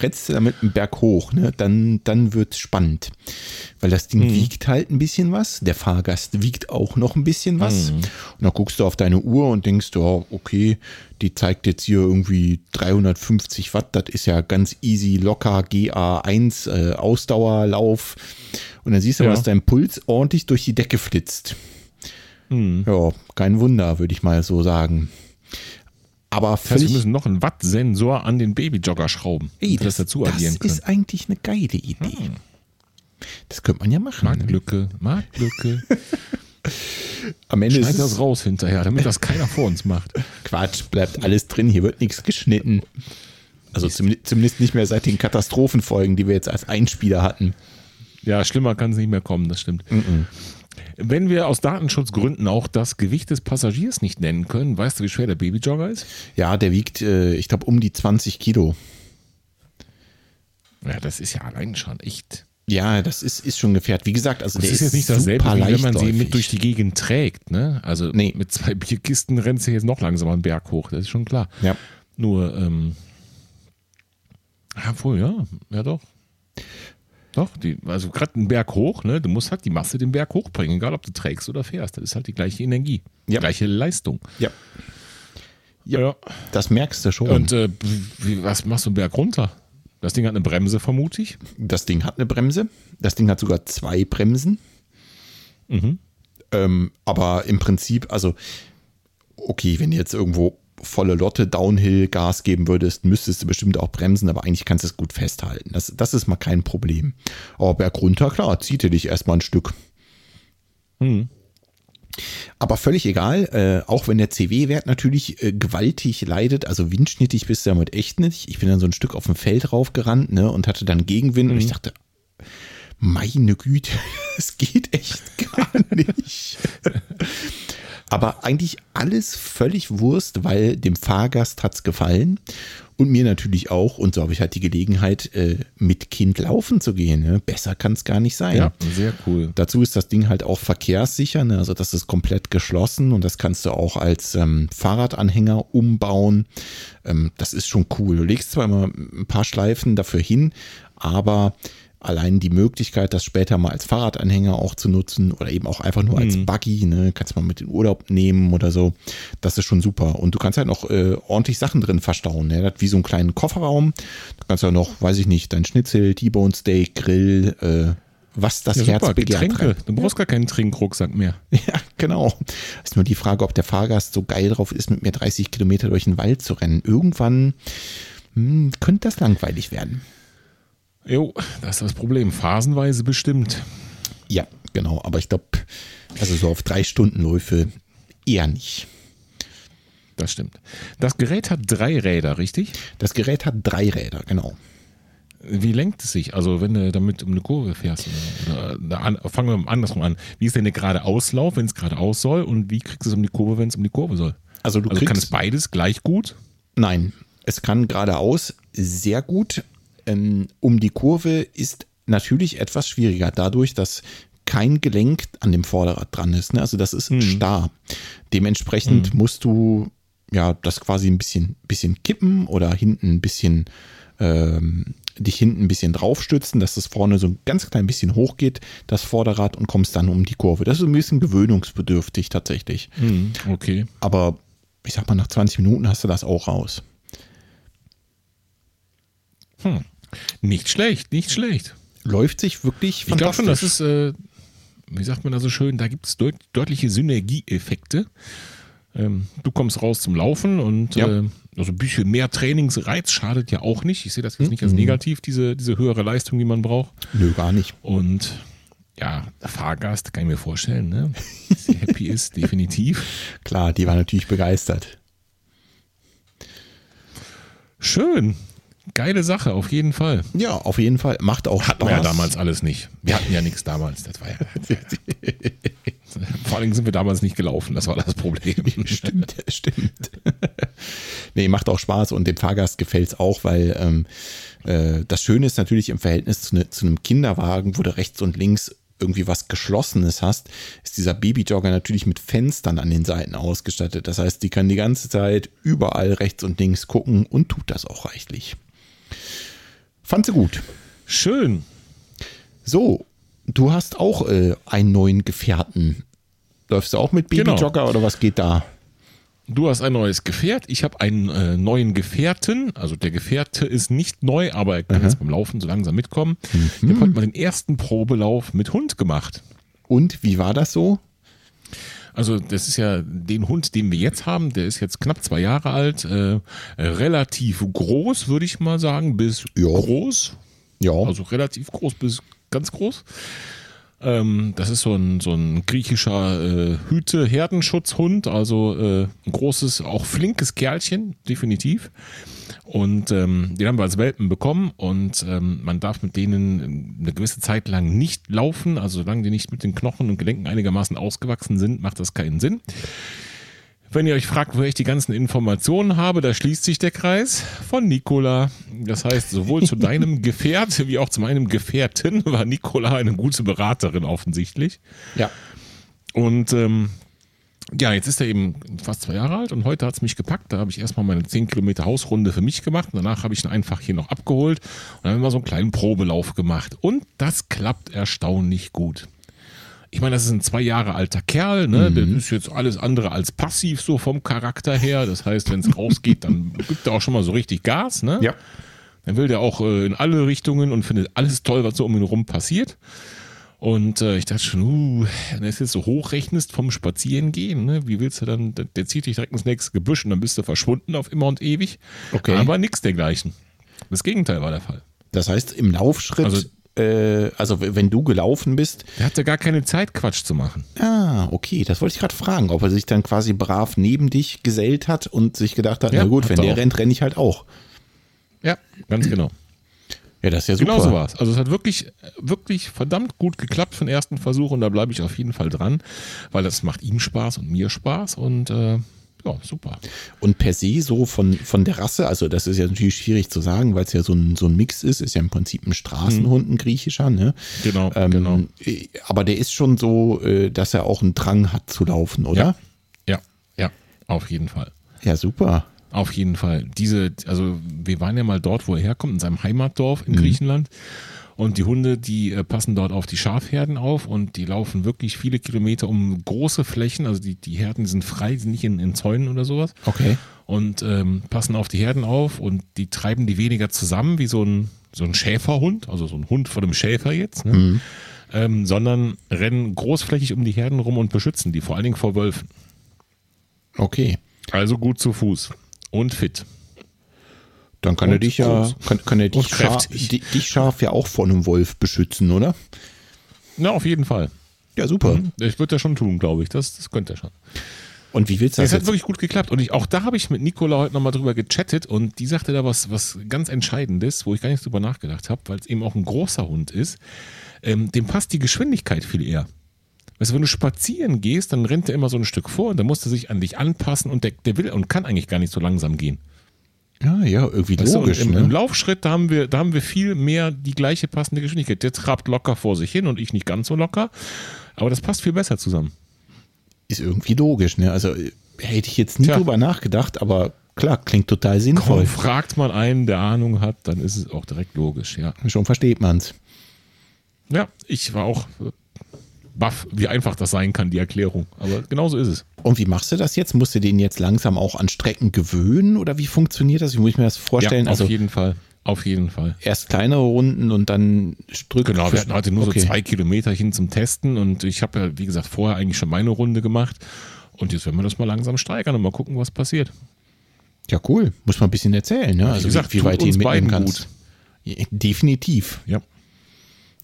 rennst du damit einen Berg hoch, ne? dann, dann wird es spannend. Weil das Mhm. Ding wiegt halt ein bisschen was. Der Fahrgast wiegt auch noch ein bisschen Mhm. was. Und dann guckst du auf deine Uhr und denkst, oh, okay, die zeigt jetzt hier irgendwie 350 Watt. Das ist ja ganz easy, locker, GA1, äh, Ausdauerlauf. Und dann siehst du, Ja. dass dein Puls ordentlich durch die Decke flitzt. Mhm. Ja, kein Wunder, würde ich mal so sagen. Aber Das heißt, wir müssen noch einen Wattsensor an den Babyjogger schrauben, Ey, wir das dazu addieren das ist eigentlich eine geile Idee. Das könnte man ja machen. Ne? Marktlücke, Marktlücke. Am Ende Schneid ist das raus hinterher, damit das keiner vor uns macht. Quatsch, bleibt alles drin, hier wird nichts geschnitten. Also zumindest, zumindest nicht mehr seit den Katastrophenfolgen, die wir jetzt als Einspieler hatten. Ja, schlimmer kann es nicht mehr kommen, das stimmt. Wenn wir aus Datenschutzgründen auch das Gewicht des Passagiers nicht nennen können, weißt du, wie schwer der Babyjogger ist? Ja, der wiegt, äh, ich glaube, um die 20 Kilo. Ja, das ist ja allein schon echt. Ja, das ist, ist schon gefährt. Wie gesagt, also Das der ist jetzt nicht dasselbe, wie wenn man sie mit durch die Gegend trägt. Ne? Also Nee. mit zwei Bierkisten rennst du jetzt noch langsamer einen Berg hoch, das ist schon klar. Ja. Nur, ähm, ja, wohl, ja, ja doch. Doch, die, also gerade einen Berg hoch, ne? Du musst halt die Masse den Berg hochbringen, egal ob du trägst oder fährst. Das ist halt die gleiche Energie, die Ja. gleiche Leistung. Ja, Ja. das merkst du schon. Und äh, wie, was machst du einen Berg runter? Das Ding hat eine Bremse, vermute ich. Das Ding hat eine Bremse. Das Ding hat sogar zwei Bremsen. Ähm, aber im Prinzip, also, okay, wenn du jetzt irgendwo volle Lotte Downhill Gas geben würdest, müsstest du bestimmt auch bremsen, aber eigentlich kannst du es gut festhalten. Das, das ist mal kein Problem. Aber Berg runter, klar, zieht er dich erstmal ein Stück. Aber völlig egal, äh, auch wenn der CW-Wert natürlich äh, gewaltig leidet, also windschnittig bist du damit echt nicht. Ich bin dann so ein Stück auf dem Feld raufgerannt ne, und hatte dann Gegenwind und ich dachte, meine Güte, es geht echt gar nicht. Aber eigentlich alles völlig Wurst, weil dem Fahrgast hat's gefallen und mir natürlich auch. Und so habe ich halt die Gelegenheit, äh, mit Kind laufen zu gehen. Ne? Besser kann's gar nicht sein. sehr cool. Dazu ist das Ding halt auch verkehrssicher, ne? also das ist komplett geschlossen und das kannst du auch als ähm, Fahrradanhänger umbauen. Ähm, das ist schon cool. Du legst zwar immer ein paar Schleifen dafür hin, aber allein die Möglichkeit, das später mal als Fahrradanhänger auch zu nutzen oder eben auch einfach nur als Buggy, ne, kannst du mal mit in Urlaub nehmen oder so, das ist schon super. Und du kannst halt noch äh, ordentlich Sachen drin verstauen, ne? Das hat wie so einen kleinen Kofferraum. Du kannst ja noch, weiß ich nicht, dein Schnitzel, T-Bone Steak, Grill, äh, was das Ja, Herz super, begehrt. Getränke. Du brauchst gar keinen Trinkrucksack mehr. Ja, genau. Ist nur die Frage, ob der Fahrgast so geil drauf ist, mit mir 30 Kilometer durch den Wald zu rennen. Irgendwann hm, könnte das langweilig werden. Jo, das ist das Problem. Phasenweise bestimmt. Ja, genau. Aber ich glaube, also so auf drei Stunden Läufe eher nicht. Das stimmt. Das Gerät hat drei Räder, richtig? Das Gerät hat drei Räder, genau. Wie lenkt es sich? Also wenn du damit um eine Kurve fährst? Oder, oder an, fangen wir andersrum an. Wie ist denn der geradeauslauf, wenn es geradeaus soll? Und wie kriegst du es um die Kurve, wenn es um die Kurve soll? Also du Also kann es kriegst, beides gleich gut? nein, es kann geradeaus sehr gut. Ähm, um die Kurve ist natürlich etwas schwieriger, dadurch, dass kein Gelenk an dem Vorderrad dran ist. Ne? Also das ist starr. Dementsprechend musst du ja das quasi ein bisschen, bisschen kippen oder hinten ein bisschen ähm, dich hinten ein bisschen draufstützen, dass das vorne so ein ganz klein bisschen hoch geht, das Vorderrad, und kommst dann um die Kurve. Das ist ein bisschen gewöhnungsbedürftig tatsächlich. Hm, okay. Aber ich sag mal, nach 20 Minuten hast du das auch raus. Hm. Nicht schlecht, nicht schlecht. Läuft sich wirklich Ich glaube fantastisch. schon, das ist, äh, wie sagt man da so schön, da gibt es deut deutliche Synergieeffekte. Ähm, du kommst raus zum Laufen und Ja. äh, also ein bisschen mehr Trainingsreiz schadet ja auch nicht. Ich sehe das jetzt nicht Mhm. als negativ, diese, diese höhere Leistung, die man braucht. Nö, gar nicht. Und ja, Fahrgast kann ich mir vorstellen, ne? dass er happy ist, definitiv. Klar, die war natürlich begeistert. Schön. Geile Sache, auf jeden Fall. Ja, auf jeden Fall. Macht auch Hatten Spaß. wir ja damals alles nicht. Wir hatten ja nichts damals. Das war ja. Vor allem sind wir damals nicht gelaufen, das war das Problem. Stimmt, stimmt. nee, macht auch Spaß und dem Fahrgast gefällt es auch, weil ähm, äh, das Schöne ist natürlich im Verhältnis zu, ne, zu einem Kinderwagen, wo du rechts und links irgendwie was Geschlossenes hast, ist dieser Babyjogger natürlich mit Fenstern an den Seiten ausgestattet. Das heißt, die kann die ganze Zeit überall rechts und links gucken und tut das auch reichlich. Fand sie gut. Schön. So, du hast auch äh, einen neuen Gefährten. Läufst du auch mit Genau. Babyjogger oder was geht da? Du hast ein neues Gefährt, ich habe einen äh, neuen Gefährten. Also der Gefährte ist nicht neu, aber er kann jetzt beim Laufen so langsam mitkommen. Ich habe heute mal den ersten Probelauf mit Hund gemacht. Und wie war das so? Also das ist ja den Hund, den wir jetzt haben, der ist jetzt knapp zwei Jahre alt, äh, relativ groß, würde ich mal sagen, bis Ja. groß. Ja, Also relativ groß bis ganz groß. Ähm, das ist so ein, so ein griechischer äh, Hüte-Herdenschutzhund, also äh, ein großes, auch flinkes Kerlchen, definitiv. Und ähm, den haben wir als Welpen bekommen und ähm, man darf mit denen eine gewisse Zeit lang nicht laufen. Also solange die nicht mit den Knochen und Gelenken einigermaßen ausgewachsen sind, macht das keinen Sinn. Wenn ihr euch fragt, woher ich die ganzen Informationen habe, da schließt sich der Kreis von Nikola. Das heißt, sowohl zu deinem Gefährt wie auch zu meinem Gefährten war Nikola eine gute Beraterin offensichtlich. ja. Und ähm, ja, jetzt ist er eben fast zwei Jahre alt und heute hat es mich gepackt. Da habe ich erstmal meine 10 Kilometer Hausrunde für mich gemacht. Und danach habe ich ihn einfach hier noch abgeholt und dann haben wir so einen kleinen Probelauf gemacht. Und das klappt erstaunlich gut. Ich meine, das ist ein zwei Jahre alter Kerl, ne? Der ist jetzt alles andere als passiv so vom Charakter her. Das heißt, wenn es rausgeht, dann gibt er auch schon mal so richtig Gas, ne? Ja. Dann will der auch äh, in alle Richtungen und findet alles toll, was so um ihn rum passiert. Und äh, ich dachte schon, uh, wenn du das jetzt so hochrechnest vom Spazierengehen, ne, wie willst du dann, der, der zieht dich direkt ins nächste Gebüsch und dann bist du verschwunden auf immer und ewig. Okay. Aber nichts dergleichen. Das Gegenteil war der Fall. Das heißt, im Laufschritt, Also- äh, also wenn du gelaufen bist, Der hatte gar keine Zeit, Quatsch zu machen. ah, okay, das wollte ich gerade fragen, ob er sich dann quasi brav neben dich gesellt hat und sich gedacht hat, Ja, na gut, wenn er der auch. rennt, renne ich halt auch. Ja, ganz genau. Ja, das ist ja super. Genau so war es. Also es hat wirklich, wirklich verdammt gut geklappt für den ersten Versuch und da bleibe ich auf jeden Fall dran, weil das macht ihm Spaß und mir Spaß und äh, ja, super. Und per se so von, von der Rasse, also das ist ja natürlich schwierig zu sagen, weil es ja so ein, so ein Mix ist, ist ja im Prinzip ein Straßenhund, ein griechischer, ne? Genau, Ähm, genau. äh, Aber der ist schon so, äh, dass er auch einen Drang hat zu laufen, oder? Ja, ja, auf jeden Fall. Ja, super. Auf jeden Fall. Diese, also wir waren ja mal dort, wo er herkommt, in seinem Heimatdorf in Griechenland. Und die Hunde, die äh, passen dort auf die Schafherden auf und die laufen wirklich viele Kilometer um große Flächen. Also die, die Herden sind frei, sind nicht in, in Zäunen oder sowas. Okay. und ähm, passen auf die Herden auf und die treiben die weniger zusammen wie so ein, so ein Schäferhund, also so ein Hund von einem Schäfer jetzt, ne? Mhm. ähm, sondern rennen großflächig um die Herden rum und beschützen die, vor allen Dingen vor Wölfen. Okay. Also gut zu Fuß und fit. Dann kann Und er dich ja, groß. kann, kann er dich, scharf, dich scharf ja auch vor einem Wolf beschützen, oder? Na, auf jeden Fall. Ja, super. Das wird er schon tun, glaube ich. Das, das könnte er schon. Und wie willst du Das das hat wirklich gut geklappt. Und ich, auch da habe ich mit Nicola heute nochmal drüber gechattet und die sagte da was, was ganz Entscheidendes, wo ich gar nicht drüber nachgedacht habe, weil es eben auch ein großer Hund ist. Ähm, dem passt die Geschwindigkeit viel eher. Weißt du, wenn du spazieren gehst, dann rennt er immer so ein Stück vor und dann musst du sich an dich anpassen und der, der will und kann eigentlich gar nicht so langsam gehen. Ja, ja, irgendwie Weißt du, logisch. im, ne? Im Laufschritt, da haben, wir, da haben wir viel mehr die gleiche passende Geschwindigkeit. Der trabt locker vor sich hin und ich nicht ganz so locker. Aber das passt viel besser zusammen. Ist irgendwie logisch, ne? Also hätte ich jetzt nie Tja. drüber nachgedacht, aber klar, klingt total sinnvoll. Kaum fragt man einen, der Ahnung hat, dann ist es auch direkt logisch, ja. Schon versteht man's. Ja, ich war auch baff, wie einfach das sein kann, die Erklärung. Aber genauso ist es. Und wie machst du das jetzt? Musst du den jetzt langsam auch an Strecken gewöhnen oder wie funktioniert das? Wie muss ich mir das vorstellen? ja, auf also jeden Fall. Auf jeden Fall. erst kleinere Runden und dann Stück. Genau, wir hatten heute nur okay. so zwei Kilometer hin zum Testen und ich habe ja, wie gesagt, vorher eigentlich schon meine Runde gemacht. Und jetzt werden wir das mal langsam steigern und mal gucken, was passiert. Ja, cool. Muss man ein bisschen erzählen, ne? Also gesagt, wie, wie tut weit du mitnehmen kannst. Ja, Definitiv. Ja.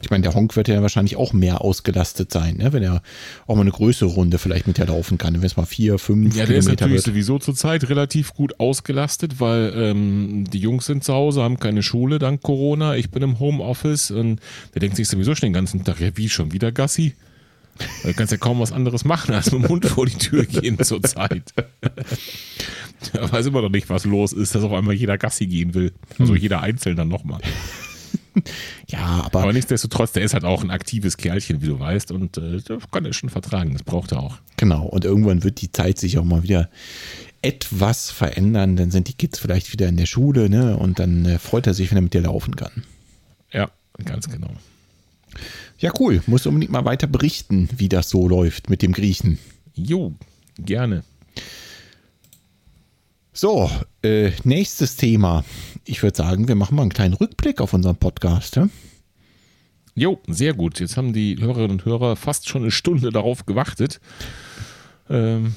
Ich meine, der Honk wird ja wahrscheinlich auch mehr ausgelastet sein, ne? wenn er auch mal eine größere Runde vielleicht mit dir laufen kann, wenn es mal vier, fünf Ja, der ist Kilometer natürlich wird. sowieso zurzeit relativ gut ausgelastet, weil ähm, die Jungs sind zu Hause, haben keine Schule dank Corona. Ich bin im Homeoffice und der denkt sich sowieso schon den ganzen Tag, ja, wie schon wieder Gassi? Du kannst ja kaum was anderes machen, als mit dem Hund vor die Tür gehen zurzeit. Er weiß immer noch nicht, was los ist, dass auf einmal jeder Gassi gehen will. Also jeder einzeln dann nochmal. Ja, aber, Aber nichtsdestotrotz, der ist halt auch ein aktives Kerlchen, wie du weißt, und äh, das kann er schon vertragen. Das braucht er auch. genau. Und irgendwann wird die Zeit sich auch mal wieder etwas verändern. Dann sind die Kids vielleicht wieder in der Schule, ne? Und dann äh, freut er sich, wenn er mit dir laufen kann. Ja, ganz genau. Ja, cool. Muss unbedingt mal weiter berichten, wie das so läuft mit dem Griechen. Jo, gerne. So, äh, nächstes Thema. Ich würde sagen, wir machen mal einen kleinen Rückblick auf unseren Podcast. Ja? Jo, sehr gut. Jetzt haben die Hörerinnen und Hörer fast schon eine Stunde darauf gewartet. Ähm,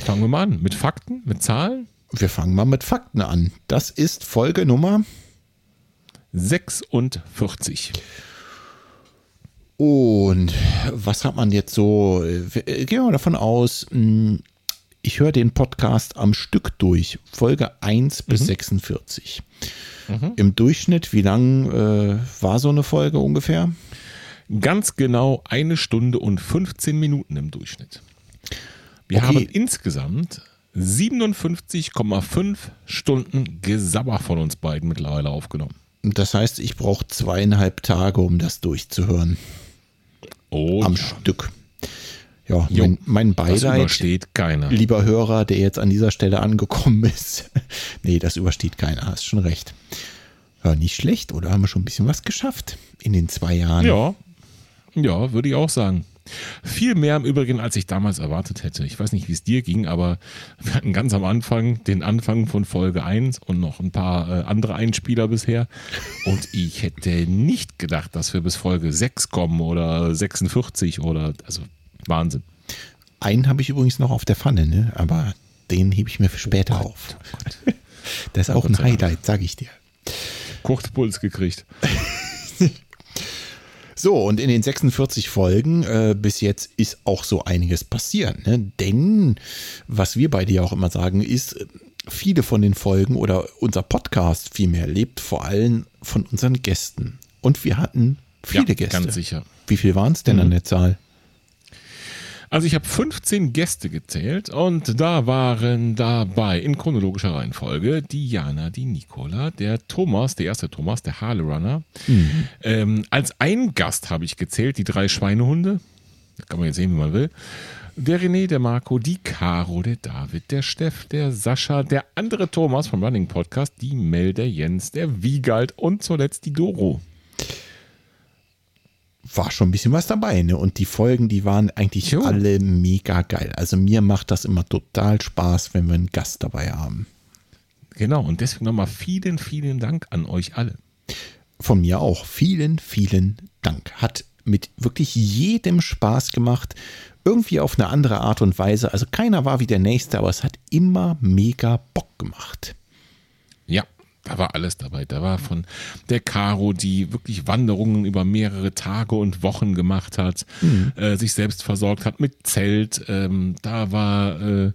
fangen wir mal an. Mit Fakten, mit Zahlen. Wir fangen mal mit Fakten an. Das ist Folge Nummer 46. Und was hat man jetzt so? äh, Gehen wir mal davon aus, mh, ich höre den Podcast am Stück durch, Folge 1 bis 46. Im Durchschnitt, wie lang äh, war so eine Folge ungefähr? Ganz genau eine Stunde und 15 Minuten im Durchschnitt. Wir Okay. haben insgesamt 57,5 Stunden Gesabber von uns beiden mittlerweile aufgenommen. Das heißt, ich brauche zweieinhalb Tage, um das durchzuhören. Oh, am ja. Stück. Ja, Jo, mein, mein das Beileid, übersteht keiner. lieber Hörer, der jetzt an dieser Stelle angekommen ist. nee, das übersteht keiner, hast schon recht. Ja, nicht schlecht, oder? Haben wir schon ein bisschen was geschafft in den zwei Jahren? Ja, ja, würde ich auch sagen. Viel mehr im Übrigen, als ich damals erwartet hätte. Ich weiß nicht, wie es dir ging, aber wir hatten ganz am Anfang den Anfang von Folge 1 und noch ein paar äh, andere Einspieler bisher. Und ich hätte nicht gedacht, dass wir bis Folge 6 kommen oder 46 oder, also Wahnsinn. Einen habe ich übrigens noch auf der Pfanne, ne? aber den hebe ich mir für später auf. Das ist auch ein. Highlight, sage ich dir. Kurzpuls gekriegt. So, und in den 46 Folgen äh, bis jetzt ist auch so einiges passiert. Ne? Denn, was wir beide ja auch immer sagen, ist, äh, viele von den Folgen oder unser Podcast vielmehr lebt vor allem von unseren Gästen. Und wir hatten viele ja, Gäste. Ganz sicher. Wie viel waren es denn an der Zahl? Also ich habe 15 Gäste gezählt und da waren dabei in chronologischer Reihenfolge die Jana, die Nicola, der Thomas, der erste Thomas, der Harley Runner. Ähm, als ein Gast habe ich gezählt die drei Schweinehunde. Kann man jetzt sehen, wie man will. Der René, der Marco, die Caro, der David, der Steff, der Sascha, der andere Thomas vom Running Podcast, die Mel, der Jens, der Wiegald und zuletzt die Doro. War schon ein bisschen was dabei. Ne? Und die Folgen, die waren eigentlich Jo. alle mega geil. Also mir macht das immer total Spaß, wenn wir einen Gast dabei haben. Genau, und deswegen nochmal vielen, vielen Dank an euch alle. Von mir auch. Vielen, vielen Dank. Hat mit wirklich jedem Spaß gemacht. Irgendwie auf eine andere Art und Weise. Also keiner war wie der Nächste, aber es hat immer mega Bock gemacht. Ja, da war alles dabei. Da war von der Caro, die wirklich Wanderungen über mehrere Tage und Wochen gemacht hat, äh, sich selbst versorgt hat mit Zelt. Ähm, da war, äh,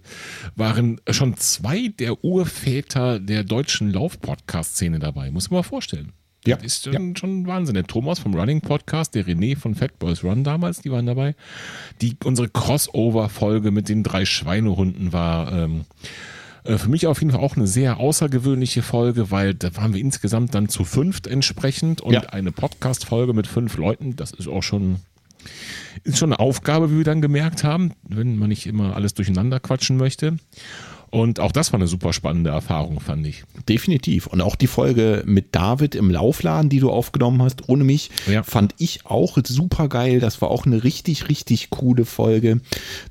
waren schon zwei der Urväter der deutschen Lauf-Podcast-Szene dabei. Muss man mal vorstellen. Ja, Das ist schon, schon Wahnsinn. Der Thomas vom Running Podcast, der René von Fat Boys Run damals, die waren dabei. Die, unsere Crossover-Folge mit den drei Schweinehunden war ähm, äh, für mich auf jeden Fall auch eine sehr außergewöhnliche Folge, weil da waren wir insgesamt dann zu fünft entsprechend und Ja. eine Podcast-Folge mit fünf Leuten, das ist auch schon, ist schon eine Aufgabe, wie wir dann gemerkt haben, wenn man nicht immer alles durcheinander quatschen möchte. Und auch das war eine super spannende Erfahrung, fand ich. Definitiv. Und auch die Folge mit David im Laufladen, die du aufgenommen hast, ohne mich, Ja. fand ich auch super geil. Das war auch eine richtig, richtig coole Folge.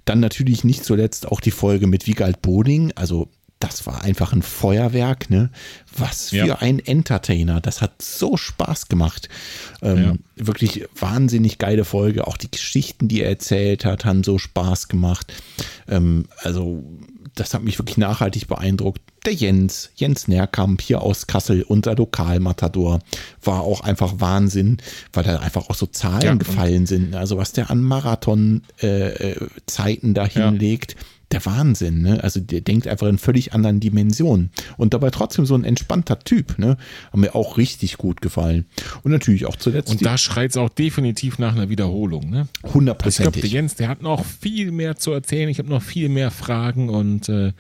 Dann natürlich nicht zuletzt auch die Folge mit Wiegald Boding. Also das war einfach ein Feuerwerk, ne? Was für Ja. ein Entertainer. Das hat so Spaß gemacht. Ähm, Wirklich wahnsinnig geile Folge. Auch die Geschichten, die er erzählt hat, haben so Spaß gemacht. Ähm, also, das hat mich wirklich nachhaltig beeindruckt. Der Jens, Jens Nährkamp hier aus Kassel, unser Lokalmatador, war auch einfach Wahnsinn, weil da einfach auch so Zahlen Ja, gefallen sind. Also was der an Marathon-Zeiten da Ja. Der Wahnsinn, ne? Also der denkt einfach in völlig anderen Dimensionen. Und dabei trotzdem so ein entspannter Typ, ne? Haben mir auch richtig gut gefallen. Und natürlich auch zuletzt Und da schreit es auch definitiv nach einer Wiederholung. Ne? Also ich glaube, der hundertprozentig. Jens, der hat noch viel mehr zu erzählen. Ich habe noch viel mehr Fragen und äh,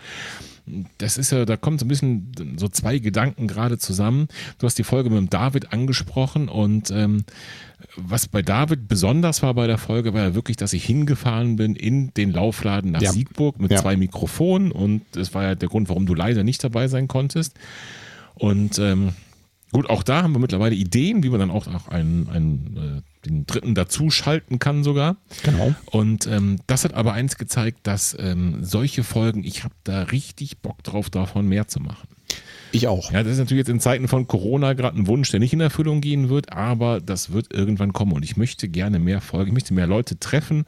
das ist ja, da kommt so ein bisschen so zwei Gedanken gerade zusammen. Du hast die Folge mit dem David angesprochen und ähm, was bei David besonders war bei der Folge, war ja wirklich, dass ich hingefahren bin in den Laufladen nach Ja. Siegburg mit Ja. zwei Mikrofonen und das war ja der Grund, warum du leider nicht dabei sein konntest. Und ähm, gut, auch da haben wir mittlerweile Ideen, wie man dann auch, auch einen, einen, äh, den dritten dazu schalten kann sogar. Genau. Und ähm, das hat aber eins gezeigt, dass ähm, solche Folgen, ich habe da richtig Bock drauf, davon mehr zu machen. Ich auch. Ja, das ist natürlich jetzt in Zeiten von Corona gerade ein Wunsch, der nicht in Erfüllung gehen wird, aber das wird irgendwann kommen und ich möchte gerne mehr Folgen, ich möchte mehr Leute treffen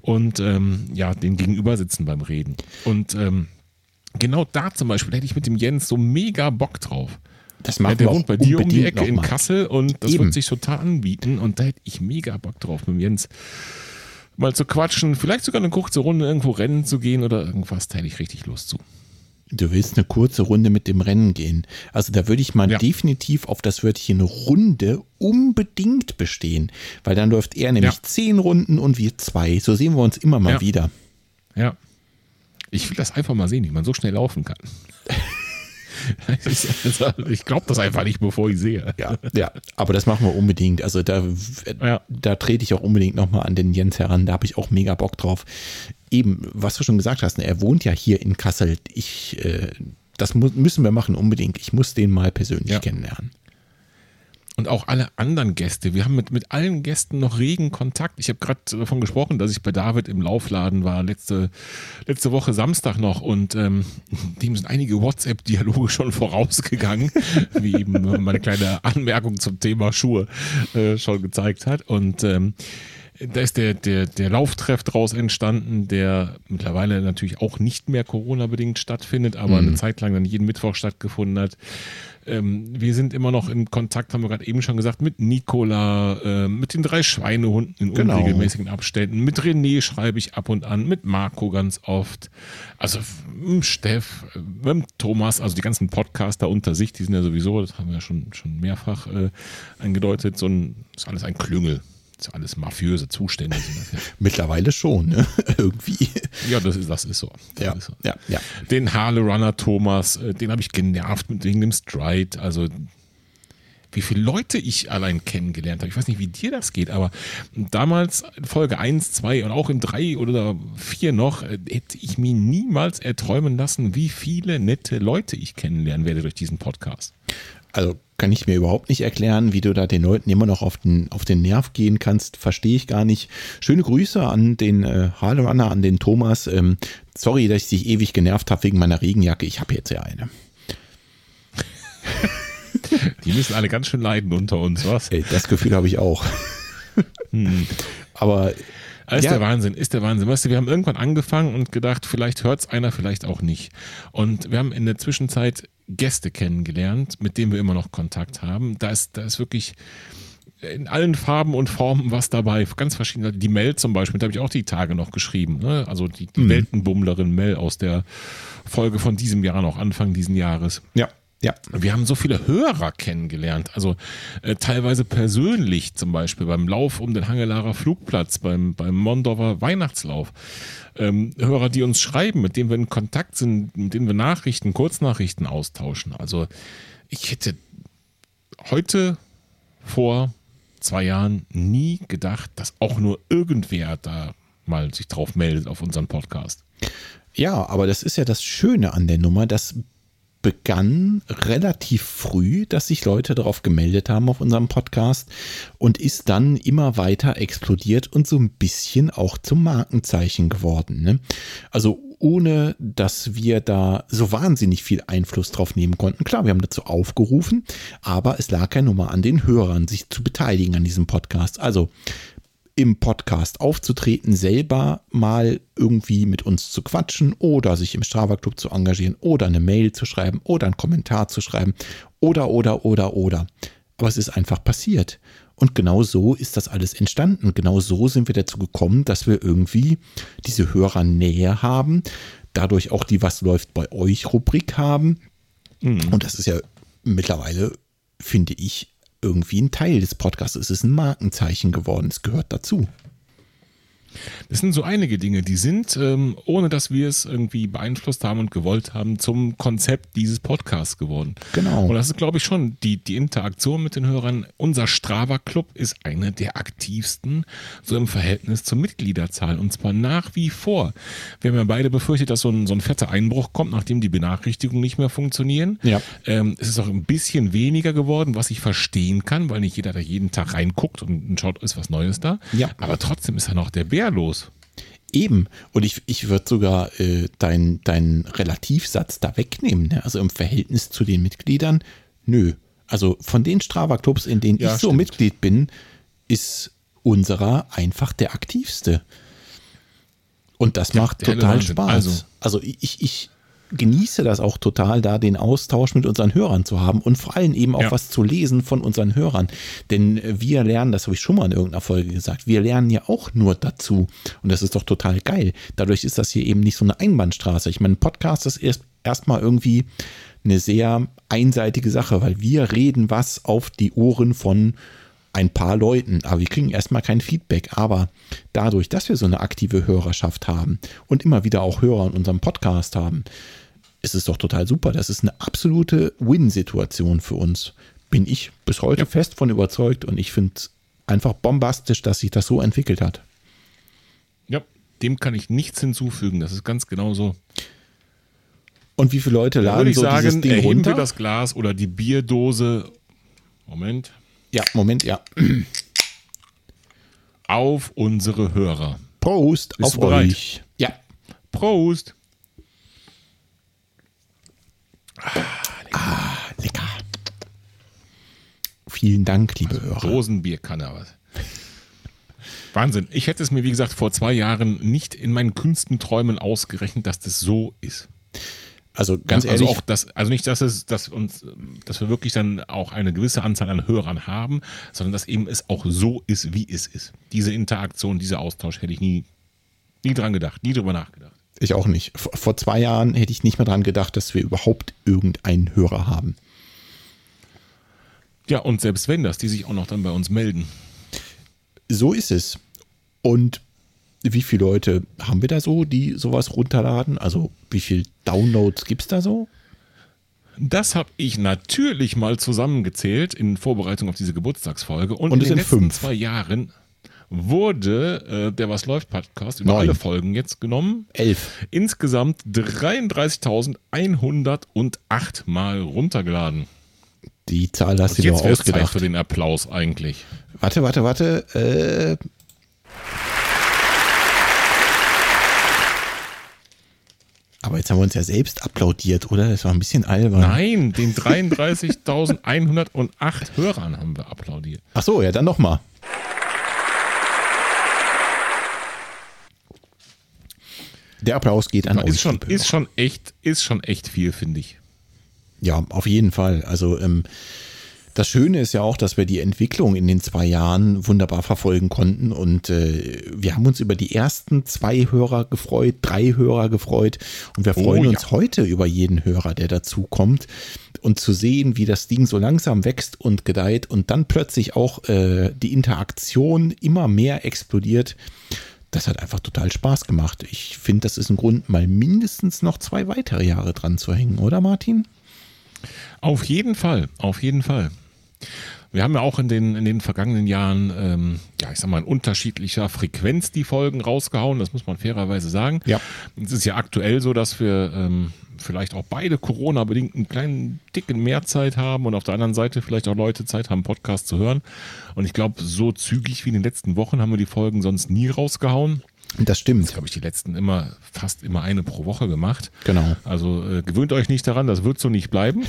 und ähm, ja, den gegenüber sitzen beim Reden. Und ähm, genau da zum Beispiel hätte ich mit dem Jens so mega Bock drauf. Das Ja, machen der wohnt auch bei dir um die Ecke in. Kassel und das Eben. wird sich total anbieten und da hätte ich mega Bock drauf mit Jens mal zu quatschen, vielleicht sogar eine kurze Runde irgendwo rennen zu gehen oder irgendwas, da hätte ich richtig Lust zu. Du willst eine kurze Runde mit dem Rennen gehen. Also da würde ich mal Ja. definitiv auf das Wörtchen Runde unbedingt bestehen, weil dann läuft er nämlich Ja. zehn Runden und wir zwei. So sehen wir uns immer mal Ja. wieder. Ja. Ich will das einfach mal sehen, wie man so schnell laufen kann. ich glaube das einfach nicht, bevor ich sehe. Ja, ja, aber das machen wir unbedingt. Also da, Ja. da trete ich auch unbedingt nochmal an den Jens heran. Da habe ich auch mega Bock drauf. Eben, was du schon gesagt hast, ne, er wohnt ja hier in Kassel. Ich, äh, das müssen wir machen unbedingt. Ich muss den mal persönlich Ja. kennenlernen. Und auch alle anderen Gäste. Wir haben mit, mit allen Gästen noch regen Kontakt. Ich habe gerade davon gesprochen, dass ich bei David im Laufladen war, letzte, letzte Woche Samstag noch. Und ähm, dem sind einige WhatsApp-Dialoge schon vorausgegangen, wie eben meine kleine Anmerkung zum Thema Schuhe äh, schon gezeigt hat. Und ähm, da ist der, der, der Lauftreff draus entstanden, der mittlerweile natürlich auch nicht mehr Corona-bedingt stattfindet, aber eine Zeit lang dann jeden Mittwoch stattgefunden hat. Ähm, wir sind immer noch in Kontakt, haben wir gerade eben schon gesagt, mit Nicola, äh, mit den drei Schweinehunden in Genau. unregelmäßigen Abständen. Mit René schreibe ich ab und an, mit Marco ganz oft. Also mit Steff, äh, mit Thomas, also die ganzen Podcaster unter sich, die sind ja sowieso, das haben wir ja schon, schon mehrfach äh, angedeutet, so ein, ist alles ein Klüngel. Ist alles mafiöse Zustände das ja. Mittlerweile schon, ne? irgendwie. Ja, das ist, das ist so. Das Ja, ist so. ja, ja. Den Harle Runner Thomas, äh, den habe ich genervt wegen dem Stride. Also wie viele Leute ich allein kennengelernt habe. Ich weiß nicht, wie dir das geht, aber damals in Folge 1, 2 und auch in 3 oder 4 noch, äh, hätte ich mir niemals erträumen lassen, wie viele nette Leute ich kennenlernen werde durch diesen Podcast. Also kann ich mir überhaupt nicht erklären, wie du da den Leuten immer noch auf den, auf den Nerv gehen kannst. Verstehe ich gar nicht. Schöne Grüße an den äh, Harlerunner, an den Thomas. Ähm, sorry, dass ich dich ewig genervt habe wegen meiner Regenjacke. Ich habe jetzt ja eine. Die müssen alle ganz schön leiden unter uns, was? Ey, das Gefühl habe ich auch. hm. Aber ist ja. der Wahnsinn, ist der Wahnsinn. Weißt du, wir haben irgendwann angefangen und gedacht, vielleicht hört es einer, vielleicht auch nicht. Und wir haben in der Zwischenzeit Gäste kennengelernt, mit denen wir immer noch Kontakt haben. Da ist, da ist wirklich in allen Farben und Formen was dabei. Ganz verschiedene. Die Mel zum Beispiel, da habe ich auch die Tage noch geschrieben. Ne? Also die, die mhm. Weltenbummlerin Mel aus der Folge von diesem Jahr noch, Anfang diesen Jahres. Ja. Ja. Wir haben so viele Hörer kennengelernt, also äh, teilweise persönlich zum Beispiel beim Lauf um den Hangelarer Flugplatz, beim, beim Mondorfer Weihnachtslauf. Ähm, Hörer, die uns schreiben, mit denen wir in Kontakt sind, mit denen wir Nachrichten, Kurznachrichten austauschen. Also ich hätte heute vor zwei Jahren nie gedacht, dass auch nur irgendwer da mal sich drauf meldet auf unseren Podcast. Ja, aber das ist ja das Schöne an der Nummer, dass begann relativ früh, dass sich Leute darauf gemeldet haben auf unserem Podcast und ist dann immer weiter explodiert und so ein bisschen auch zum Markenzeichen geworden. Ne? Also ohne dass wir da so wahnsinnig viel Einfluss drauf nehmen konnten. Klar, wir haben dazu aufgerufen, aber es lag ja nur mal an den Hörern, sich zu beteiligen an diesem Podcast. Also im Podcast aufzutreten, selber mal irgendwie mit uns zu quatschen oder sich im Strava Club zu engagieren oder eine Mail zu schreiben oder einen Kommentar zu schreiben oder, oder, oder, oder. Aber es ist einfach passiert. Und genau so ist das alles entstanden. Genau so sind wir dazu gekommen, dass wir irgendwie diese Hörernähe haben, dadurch auch die Was läuft bei euch Rubrik haben. Mhm. Und das ist ja mittlerweile, finde ich, irgendwie ein Teil des Podcasts. Es ist ein Markenzeichen geworden. Es gehört dazu. Das sind so einige Dinge, die sind, ähm, ohne dass wir es irgendwie beeinflusst haben und gewollt haben, zum Konzept dieses Podcasts geworden. Genau. Und das ist, glaube ich, schon die, die Interaktion mit den Hörern. Unser Strava-Club ist eine der aktivsten, so im Verhältnis zur Mitgliederzahl. Und zwar nach wie vor. Wir haben ja beide befürchtet, dass so ein, so ein fetter Einbruch kommt, nachdem die Benachrichtigungen nicht mehr funktionieren. Ja. Ähm, es ist auch ein bisschen weniger geworden, was ich verstehen kann, weil nicht jeder da jeden Tag reinguckt und schaut, ist was Neues da. Ja. Aber trotzdem ist ja noch der Bär los. Eben. Und ich, ich würde sogar äh, deinen dein Relativsatz da wegnehmen. Ne? Also im Verhältnis zu den Mitgliedern, nö. Also von den Strava-Clubs, in denen ja, ich so Mitglied bin, ist unserer einfach der aktivste. Und das ja, macht total Spaß. Also, also ich, ich, genieße das auch total, da den Austausch mit unseren Hörern zu haben und vor allem eben auch ja. was zu lesen von unseren Hörern. Denn wir lernen, das habe ich schon mal in irgendeiner Folge gesagt, wir lernen ja auch nur dazu. Und das ist doch total geil. Dadurch ist das hier eben nicht so eine Einbahnstraße. Ich meine, Podcast ist erst erstmal irgendwie eine sehr einseitige Sache, weil wir reden was auf die Ohren von ein paar Leuten, aber wir kriegen erstmal kein Feedback. Aber dadurch, dass wir so eine aktive Hörerschaft haben und immer wieder auch Hörer in unserem Podcast haben, ist es doch total super. Das ist eine absolute Win-Situation für uns. Bin ich bis heute ja. fest von überzeugt und ich finde es einfach bombastisch, dass sich das so entwickelt hat. Ja, dem kann ich nichts hinzufügen. Das ist ganz genau so. Und wie viele Leute laden würde ich so sagen, dieses Ding erheben runter? wir das Glas oder die Bierdose. Moment. Ja, Moment, ja. Auf unsere Hörer. Prost Bist auf euch. Ja. Prost. Ah lecker. ah, lecker. Vielen Dank, liebe Hörer. Dosenbierkanne. Was. Wahnsinn. Ich hätte es mir, wie gesagt, vor zwei Jahren nicht in meinen kühnsten Träumen ausgerechnet, dass das so ist. Also ganz ja, also ehrlich. Auch das, also nicht, dass es, dass uns, dass wir wirklich dann auch eine gewisse Anzahl an Hörern haben, sondern dass eben es auch so ist, wie es ist. Diese Interaktion, dieser Austausch hätte ich nie, nie dran gedacht, nie drüber nachgedacht. Ich auch nicht. Vor zwei Jahren hätte ich nicht mehr dran gedacht, dass wir überhaupt irgendeinen Hörer haben. Ja, und selbst wenn das, die sich auch noch dann bei uns melden. So ist es. Und wie viele Leute haben wir da so, die sowas runterladen? Also wie viele Downloads gibt es da so? Das habe ich natürlich mal zusammengezählt in Vorbereitung auf diese Geburtstagsfolge. Und, Und in den letzten fünf. zwei Jahren wurde äh, der Was läuft Podcast über Neun. alle Folgen jetzt genommen. Elf. Insgesamt 33.108 Mal runtergeladen. Die Zahl hast du jetzt doch wäre es Zeit ausgedacht. für den Applaus eigentlich. Warte, warte, warte. Äh. Aber jetzt haben wir uns ja selbst applaudiert, oder? Das war ein bisschen albern. Nein, den 33.108 Hörern haben wir applaudiert. Ach so, ja, dann nochmal. Der Applaus geht an euch. Ist schon, liebe ist schon echt, ist schon echt viel, finde ich. Ja, auf jeden Fall. Also ähm, das Schöne ist ja auch, dass wir die Entwicklung in den zwei Jahren wunderbar verfolgen konnten und äh, wir haben uns über die ersten zwei Hörer gefreut, drei Hörer gefreut und wir Oh, freuen ja. uns heute über jeden Hörer, der dazu kommt und zu sehen, wie das Ding so langsam wächst und gedeiht und dann plötzlich auch äh, die Interaktion immer mehr explodiert. Das hat einfach total Spaß gemacht. Ich finde, das ist ein Grund, mal mindestens noch zwei weitere Jahre dran zu hängen, oder Martin? Auf jeden Fall, auf jeden Fall. Wir haben ja auch in den, in den vergangenen Jahren, ähm, ja, ich sag mal, in unterschiedlicher Frequenz die Folgen rausgehauen, das muss man fairerweise sagen. Ja. Es ist ja aktuell so, dass wir ähm, vielleicht auch beide Corona-bedingt einen kleinen Ticken mehr Zeit haben und auf der anderen Seite vielleicht auch Leute Zeit haben, Podcast zu hören. Und ich glaube, so zügig wie in den letzten Wochen haben wir die Folgen sonst nie rausgehauen. Das stimmt. Jetzt habe ich die letzten immer, fast immer eine pro Woche gemacht. Genau. Also äh, gewöhnt euch nicht daran, das wird so nicht bleiben.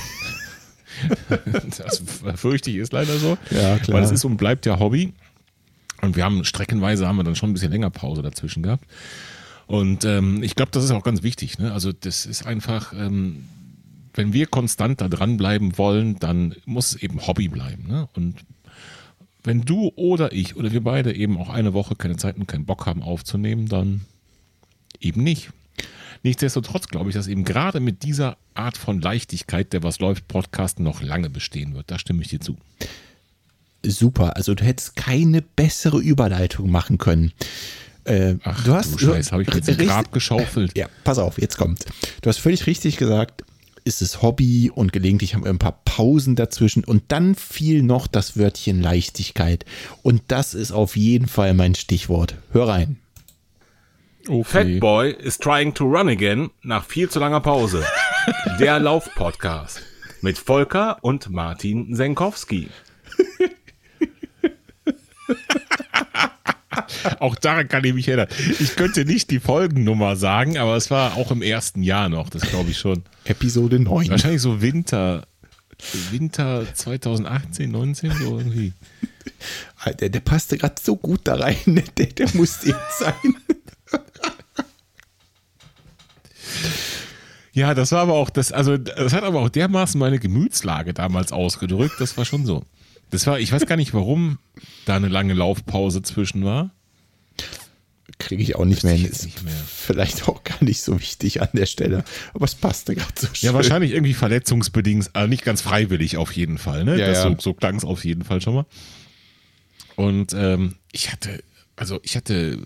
das fürchte ich ist leider so. Ja, klar. Weil es ist und bleibt ja Hobby. Und wir haben streckenweise haben wir dann schon ein bisschen länger Pause dazwischen gehabt. Und ähm, ich glaube, das ist auch ganz wichtig. Ne? Also das ist einfach, ähm, wenn wir konstant da dranbleiben wollen, dann muss es eben Hobby bleiben. Ne? Und wenn du oder ich oder wir beide eben auch eine Woche keine Zeit und keinen Bock haben aufzunehmen, dann eben nicht. Nichtsdestotrotz glaube ich, dass eben gerade mit dieser Art von Leichtigkeit der Was läuft Podcast noch lange bestehen wird. Da stimme ich dir zu. Super. Also du hättest keine bessere Überleitung machen können. Äh, Ach, du hast du Scheiß, habe ich jetzt ein Grab geschaufelt. Ja, pass auf, jetzt kommt. Du hast völlig richtig gesagt, ist es Hobby und gelegentlich haben wir ein paar Pausen dazwischen und dann fiel noch das Wörtchen Leichtigkeit. Und das ist auf jeden Fall mein Stichwort. Hör rein. Okay. Fatboy is trying to run again nach viel zu langer Pause. Der Lauf-Podcast mit Volker und Martin Senkowski. Auch daran kann ich mich erinnern. Ich könnte nicht die Folgennummer sagen, aber es war auch im ersten Jahr noch, das glaube ich schon. Episode 9. Wahrscheinlich so Winter, Winter 2018, 19, so irgendwie. Der, der passte gerade so gut da rein. Der, der musste jetzt sein. Ja, das war aber auch, das, also, das hat aber auch dermaßen meine Gemütslage damals ausgedrückt. Das war schon so. Das war, ich weiß gar nicht, warum da eine lange Laufpause zwischen war. Kriege ich auch nicht mehr hin. nicht mehr. Vielleicht auch gar nicht so wichtig an der Stelle. Aber es passte gerade so schön. Ja, wahrscheinlich irgendwie verletzungsbedingt, also nicht ganz freiwillig auf jeden Fall. Ne? Ja, das ja. So, so klang es auf jeden Fall schon mal. Und ähm, ich hatte, also ich hatte,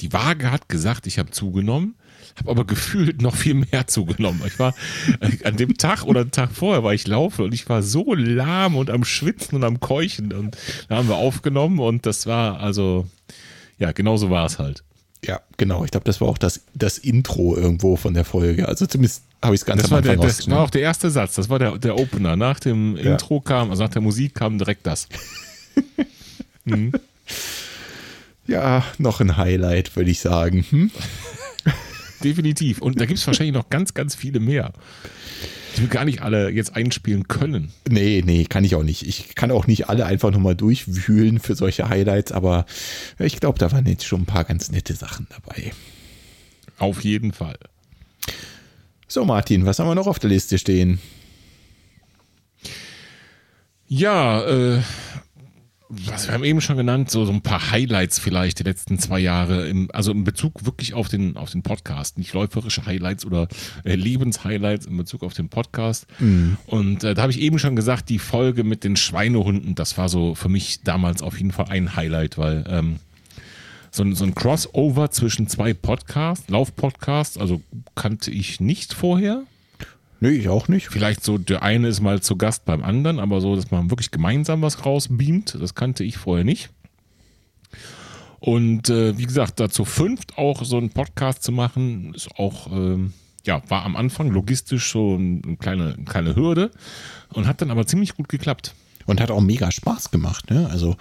die Waage hat gesagt, ich habe zugenommen, habe aber gefühlt noch viel mehr zugenommen. Ich war äh, an dem Tag oder einen Tag vorher war ich laufen und ich war so lahm und am Schwitzen und am Keuchen und da haben wir aufgenommen und das war also, ja, genau so war es halt. Ja, genau. Ich glaube, das war auch das, das Intro irgendwo von der Folge. Also zumindest habe ich es ganz Das am war, der, Anfang das war auch der erste Satz, das war der, der Opener. Nach dem Ja. Intro kam, also nach der Musik kam direkt das. Ja, noch ein Highlight, würde ich sagen. Hm? Definitiv. Und da gibt es wahrscheinlich noch ganz, ganz viele mehr, die wir gar nicht alle jetzt einspielen können. Nee, nee, kann ich auch nicht. Ich kann auch nicht alle einfach nochmal durchwühlen für solche Highlights, aber ich glaube, da waren jetzt schon ein paar ganz nette Sachen dabei. Auf jeden Fall. So, Martin, was haben wir noch auf der Liste stehen? Ja, äh, was wir haben eben schon genannt, so, so ein paar Highlights vielleicht die letzten zwei Jahre, im, also in Bezug wirklich auf den, auf den Podcast, nicht läuferische Highlights oder äh, Lebenshighlights in Bezug auf den Podcast. Und äh, da habe ich eben schon gesagt, die Folge mit den Schweinehunden, das war so für mich damals auf jeden Fall ein Highlight, weil ähm, so, ein- so ein Crossover zwischen zwei Podcasts, Laufpodcasts, also kannte ich nicht vorher. Nee, ich auch nicht. Vielleicht so, der eine ist mal zu Gast beim anderen, aber so, dass man wirklich gemeinsam was rausbeamt, das kannte ich vorher nicht. Und äh, wie gesagt, dazu fünft auch so einen Podcast zu machen, ist auch, ähm, ja, war am Anfang logistisch so eine kleine, eine kleine Hürde und hat dann aber ziemlich gut geklappt. Und hat auch mega Spaß gemacht. Ne? Also,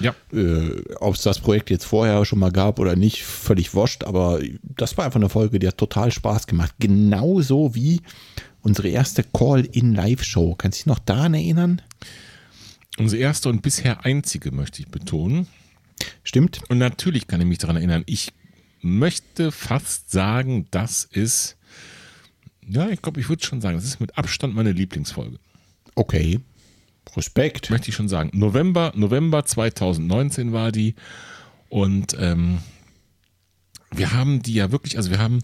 Ja. äh, ob es das Projekt jetzt vorher schon mal gab oder nicht, völlig wurscht. Aber das war einfach eine Folge, die hat total Spaß gemacht. Genauso wie unsere erste Call-in-Live-Show. Kannst du dich noch daran erinnern? Unsere erste und bisher einzige, möchte ich betonen. Stimmt? Und natürlich kann ich mich daran erinnern. Ich möchte fast sagen, das ist, ja, ich glaube, ich würde schon sagen, das ist mit Abstand meine Lieblingsfolge. Okay. Respekt. Möchte ich schon sagen. November, November 2019 war die. Und ähm, wir haben die ja wirklich, also wir haben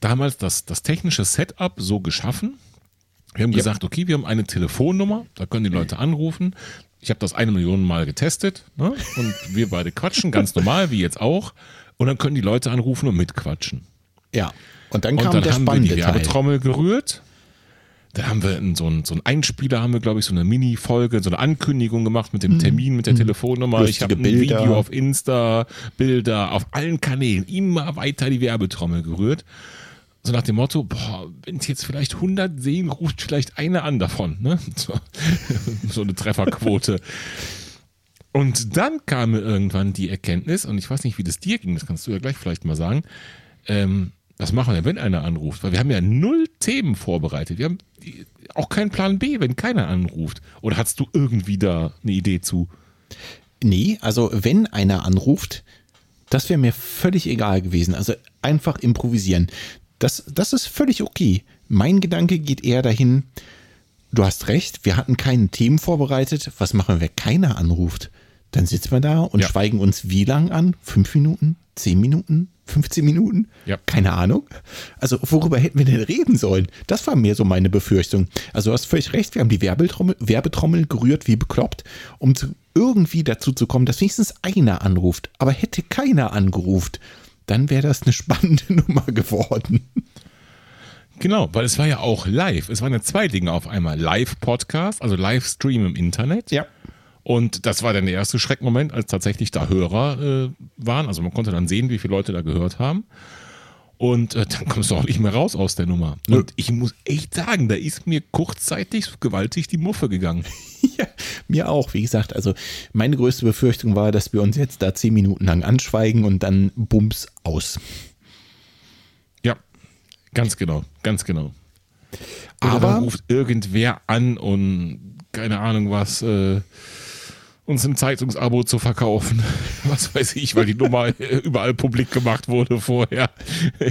damals das, das technische Setup so geschaffen. Wir haben gesagt, okay, wir haben eine Telefonnummer, da können die Leute anrufen. Ich habe das eine Million Mal getestet ne? und wir beide quatschen, ganz normal, wie jetzt auch. Und dann können die Leute anrufen und mitquatschen. Ja. Und dann Und kam dann der haben wir spannende die Teil. Werbetrommel gerührt. Dann haben wir so einen, so einen Einspieler, haben wir, glaube ich, so eine Mini-Folge, so eine Ankündigung gemacht mit dem Termin, mit der Telefonnummer. ich Mhm. Lustige habe ein Bilder. Video auf Insta, Bilder, auf allen Kanälen, immer weiter die Werbetrommel gerührt. So nach dem Motto, wenn es jetzt vielleicht 100 sehen, ruft vielleicht einer an davon. Ne? So, so eine Trefferquote. Und dann kam mir irgendwann die Erkenntnis, und ich weiß nicht, wie das dir ging, das kannst du ja gleich vielleicht mal sagen, ähm, was machen wir, wenn einer anruft? Weil wir haben ja null Themen vorbereitet. Wir haben auch keinen Plan B, wenn keiner anruft. Oder hast du irgendwie da eine Idee zu? Nee, also wenn einer anruft, das wäre mir völlig egal gewesen. Also einfach improvisieren. Das, das ist völlig okay. Mein Gedanke geht eher dahin, du hast recht, wir hatten keine Themen vorbereitet. Was machen wir, wenn keiner anruft? Dann sitzen wir da und Ja. schweigen uns wie lang an? Fünf Minuten? Zehn Minuten? 15 Minuten? Ja. Keine Ahnung. Also worüber hätten wir denn reden sollen? Das war mir so meine Befürchtung. Also du hast völlig recht, wir haben die Werbetrommel, Werbetrommel gerührt wie bekloppt, um zu, irgendwie dazu zu kommen, dass wenigstens einer anruft. Aber hätte keiner angeruft, dann wäre das eine spannende Nummer geworden. Genau, weil es war ja auch live. Es waren ja zwei Dinge auf einmal. Live-Podcast, also Livestream im Internet. Ja. Und das war dann der erste Schreckmoment, als tatsächlich da Hörer äh, waren. Also man konnte dann sehen, wie viele Leute da gehört haben. Und äh, dann kommst du auch nicht mehr raus aus der Nummer. Und ich muss echt sagen, da ist mir kurzzeitig gewaltig die Muffe gegangen. Ja, mir auch. Wie gesagt, also meine größte Befürchtung war, dass wir uns jetzt da zehn Minuten lang anschweigen und dann bums aus. Ja, ganz genau, ganz genau. Oder Aber- dann ruft irgendwer an und keine Ahnung was, äh, uns ein Zeitungsabo zu verkaufen. Was weiß ich, weil die Nummer überall publik gemacht wurde vorher.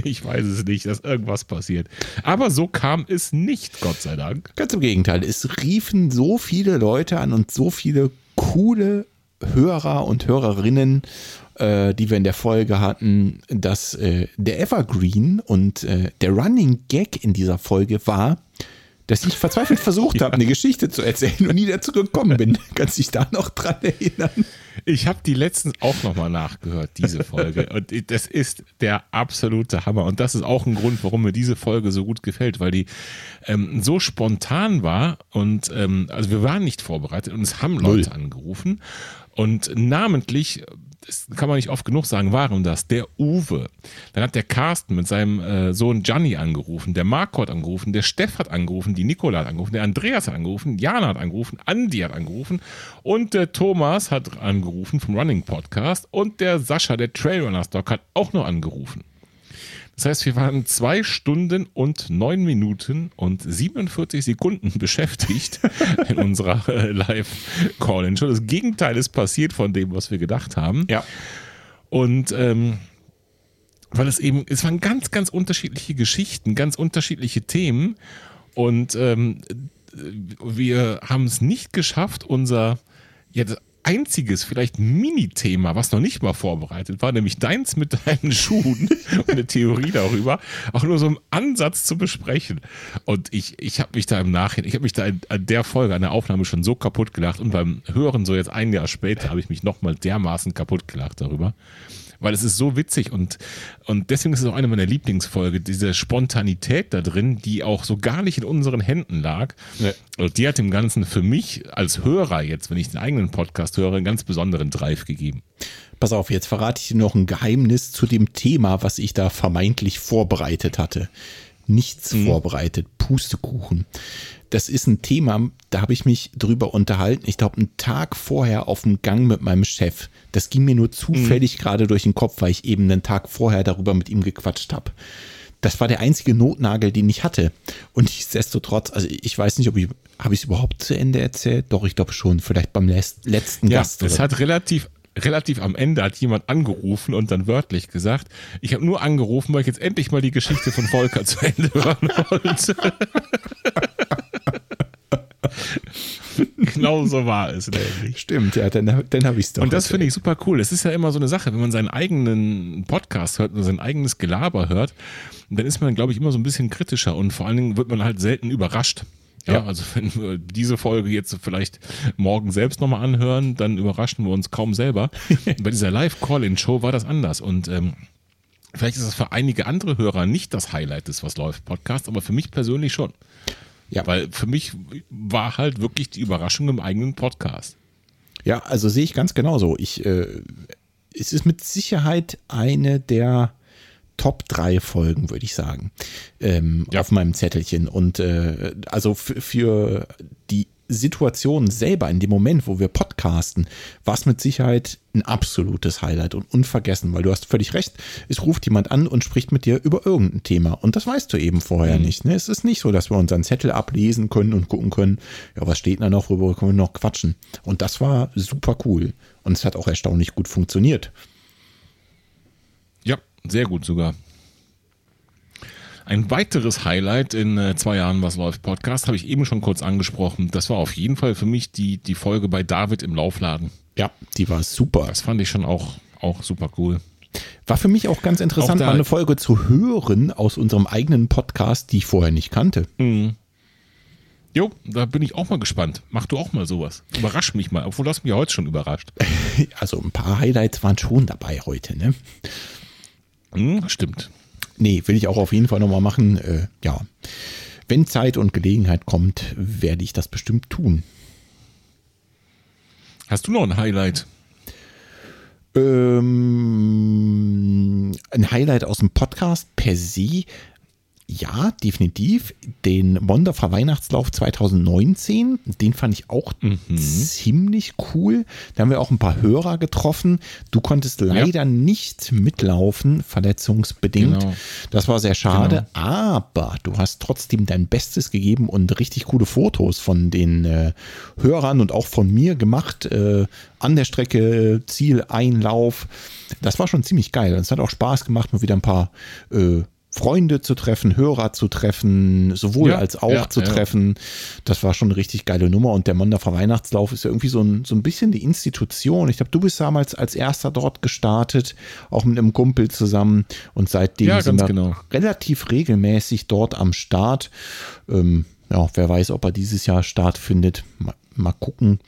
Ich weiß es nicht, dass irgendwas passiert. Aber so kam es nicht, Gott sei Dank. Ganz im Gegenteil, es riefen so viele Leute an und so viele coole Hörer und Hörerinnen, äh, die wir in der Folge hatten, dass äh, der Evergreen und äh, der Running Gag in dieser Folge war, dass ich verzweifelt versucht habe, eine Geschichte zu erzählen und nie dazu gekommen bin. Kannst du dich da noch dran erinnern? Ich habe die letztens auch nochmal nachgehört, diese Folge. Und das ist der absolute Hammer. Und das ist auch ein Grund, warum mir diese Folge so gut gefällt, weil die ähm, so spontan war und ähm, also wir waren nicht vorbereitet und es haben Leute angerufen. Und namentlich, das kann man nicht oft genug sagen, waren das der Uwe. Dann hat der Carsten mit seinem äh, Sohn Gianni angerufen, der Marco hat angerufen, der Steff hat angerufen, die Nicola hat angerufen, der Andreas hat angerufen, Jana hat angerufen, Andi hat angerufen und der Thomas hat angerufen vom Running Podcast und der Sascha, der Trailrunner Stock, hat auch noch angerufen. Das heißt, wir waren zwei Stunden und neun Minuten und 47 Sekunden beschäftigt in unserer äh, Live-Call-In. Schon das Gegenteil ist passiert von dem, was wir gedacht haben. Ja. Und ähm, weil es eben, es waren ganz, ganz unterschiedliche Geschichten, ganz unterschiedliche Themen. Und ähm, wir haben es nicht geschafft, unser ja, einziges, vielleicht Mini-Thema, was noch nicht mal vorbereitet war, nämlich deins mit deinen Schuhen und eine Theorie darüber, auch nur so im Ansatz zu besprechen. Und ich, ich habe mich da im Nachhinein, ich habe mich da in, an der Folge, an der Aufnahme schon so kaputt gelacht und beim Hören so jetzt ein Jahr später habe ich mich nochmal dermaßen kaputt gelacht darüber weil es ist so witzig und, und deswegen ist es auch eine meiner Lieblingsfolge, diese Spontanität da drin, die auch so gar nicht in unseren Händen lag. Ja. Und die hat dem Ganzen für mich als Hörer jetzt, wenn ich den eigenen Podcast Podcast-Hörer einen ganz besonderen Drive gegeben. Pass auf, jetzt verrate ich dir noch ein Geheimnis zu dem Thema, was ich da vermeintlich vorbereitet hatte. Nichts mhm. vorbereitet, Pustekuchen. Das ist ein Thema, da habe ich mich drüber unterhalten. Ich glaube, einen Tag vorher auf dem Gang mit meinem Chef. Das ging mir nur zufällig mhm. gerade durch den Kopf, weil ich eben einen Tag vorher darüber mit ihm gequatscht habe. Das war der einzige Notnagel, den ich hatte. Und nichtsdestotrotz, also ich weiß nicht, ob ich, habe ich es überhaupt zu Ende erzählt? Doch, ich glaube schon, vielleicht beim letzten ja, Gast. Es hat relativ, relativ am Ende hat jemand angerufen und dann wörtlich gesagt, ich habe nur angerufen, weil ich jetzt endlich mal die Geschichte von Volker zu Ende hören wollte. genau so war es nämlich. Stimmt, ja, dann, dann habe ich es doch. Und das finde ich super cool. Es ist ja immer so eine Sache, wenn man seinen eigenen Podcast hört oder sein eigenes Gelaber hört, dann ist man, glaube ich, immer so ein bisschen kritischer und vor allen Dingen wird man halt selten überrascht. Ja, ja, also wenn wir diese Folge jetzt vielleicht morgen selbst nochmal anhören, dann überraschen wir uns kaum selber. Bei dieser Live-Call-In-Show war das anders und ähm, vielleicht ist das für einige andere Hörer nicht das Highlight des Was läuft Podcast, aber für mich persönlich schon. Ja. Weil für mich war halt wirklich die Überraschung im eigenen Podcast. Ja, also sehe ich ganz genauso. Ich, äh, es ist mit Sicherheit eine der Top 3 Folgen, würde ich sagen, ähm, ja. auf meinem Zettelchen. Und äh, also für die Situation selber, in dem Moment, wo wir podcasten, war es mit Sicherheit ein absolutes Highlight und unvergessen, weil du hast völlig recht, es ruft jemand an und spricht mit dir über irgendein Thema und das weißt du eben vorher mhm. nicht. Ne? Es ist nicht so, dass wir unseren Zettel ablesen können und gucken können, ja, was steht da noch, worüber können wir noch quatschen. Und das war super cool und es hat auch erstaunlich gut funktioniert. Ja, sehr gut sogar. Ein weiteres Highlight in äh, zwei Jahren Was läuft Podcast habe ich eben schon kurz angesprochen. Das war auf jeden Fall für mich die, die Folge bei David im Laufladen. Ja, die war super. Das fand ich schon auch, auch super cool. War für mich auch ganz interessant, auch mal eine Folge zu hören aus unserem eigenen Podcast, die ich vorher nicht kannte. Mhm. Jo, da bin ich auch mal gespannt. Mach du auch mal sowas. Überrasch mich mal, obwohl du hast mich heute schon überrascht. Also ein paar Highlights waren schon dabei heute, ne? Mhm, stimmt. Nee, will ich auch auf jeden Fall nochmal machen. Äh, ja, wenn Zeit und Gelegenheit kommt, werde ich das bestimmt tun. Hast du noch ein Highlight? Ähm, ein Highlight aus dem Podcast per se ja, definitiv. Den Mondorfer Weihnachtslauf 2019, den fand ich auch mhm. ziemlich cool. Da haben wir auch ein paar Hörer getroffen. Du konntest leider ja. nicht mitlaufen, verletzungsbedingt. Genau. Das war sehr schade, genau. aber du hast trotzdem dein Bestes gegeben und richtig coole Fotos von den äh, Hörern und auch von mir gemacht. Äh, an der Strecke, Ziel, Einlauf. Das war schon ziemlich geil. Es hat auch Spaß gemacht, mal wieder ein paar äh, Freunde zu treffen, Hörer zu treffen, sowohl ja, als auch ja, zu ja. treffen. Das war schon eine richtig geile Nummer. Und der Mondafer Weihnachtslauf ist ja irgendwie so ein, so ein bisschen die Institution. Ich glaube, du bist damals als erster dort gestartet, auch mit einem Kumpel zusammen. Und seitdem sind wir genau. relativ regelmäßig dort am Start. Ähm, ja, wer weiß, ob er dieses Jahr stattfindet. Mal, mal gucken.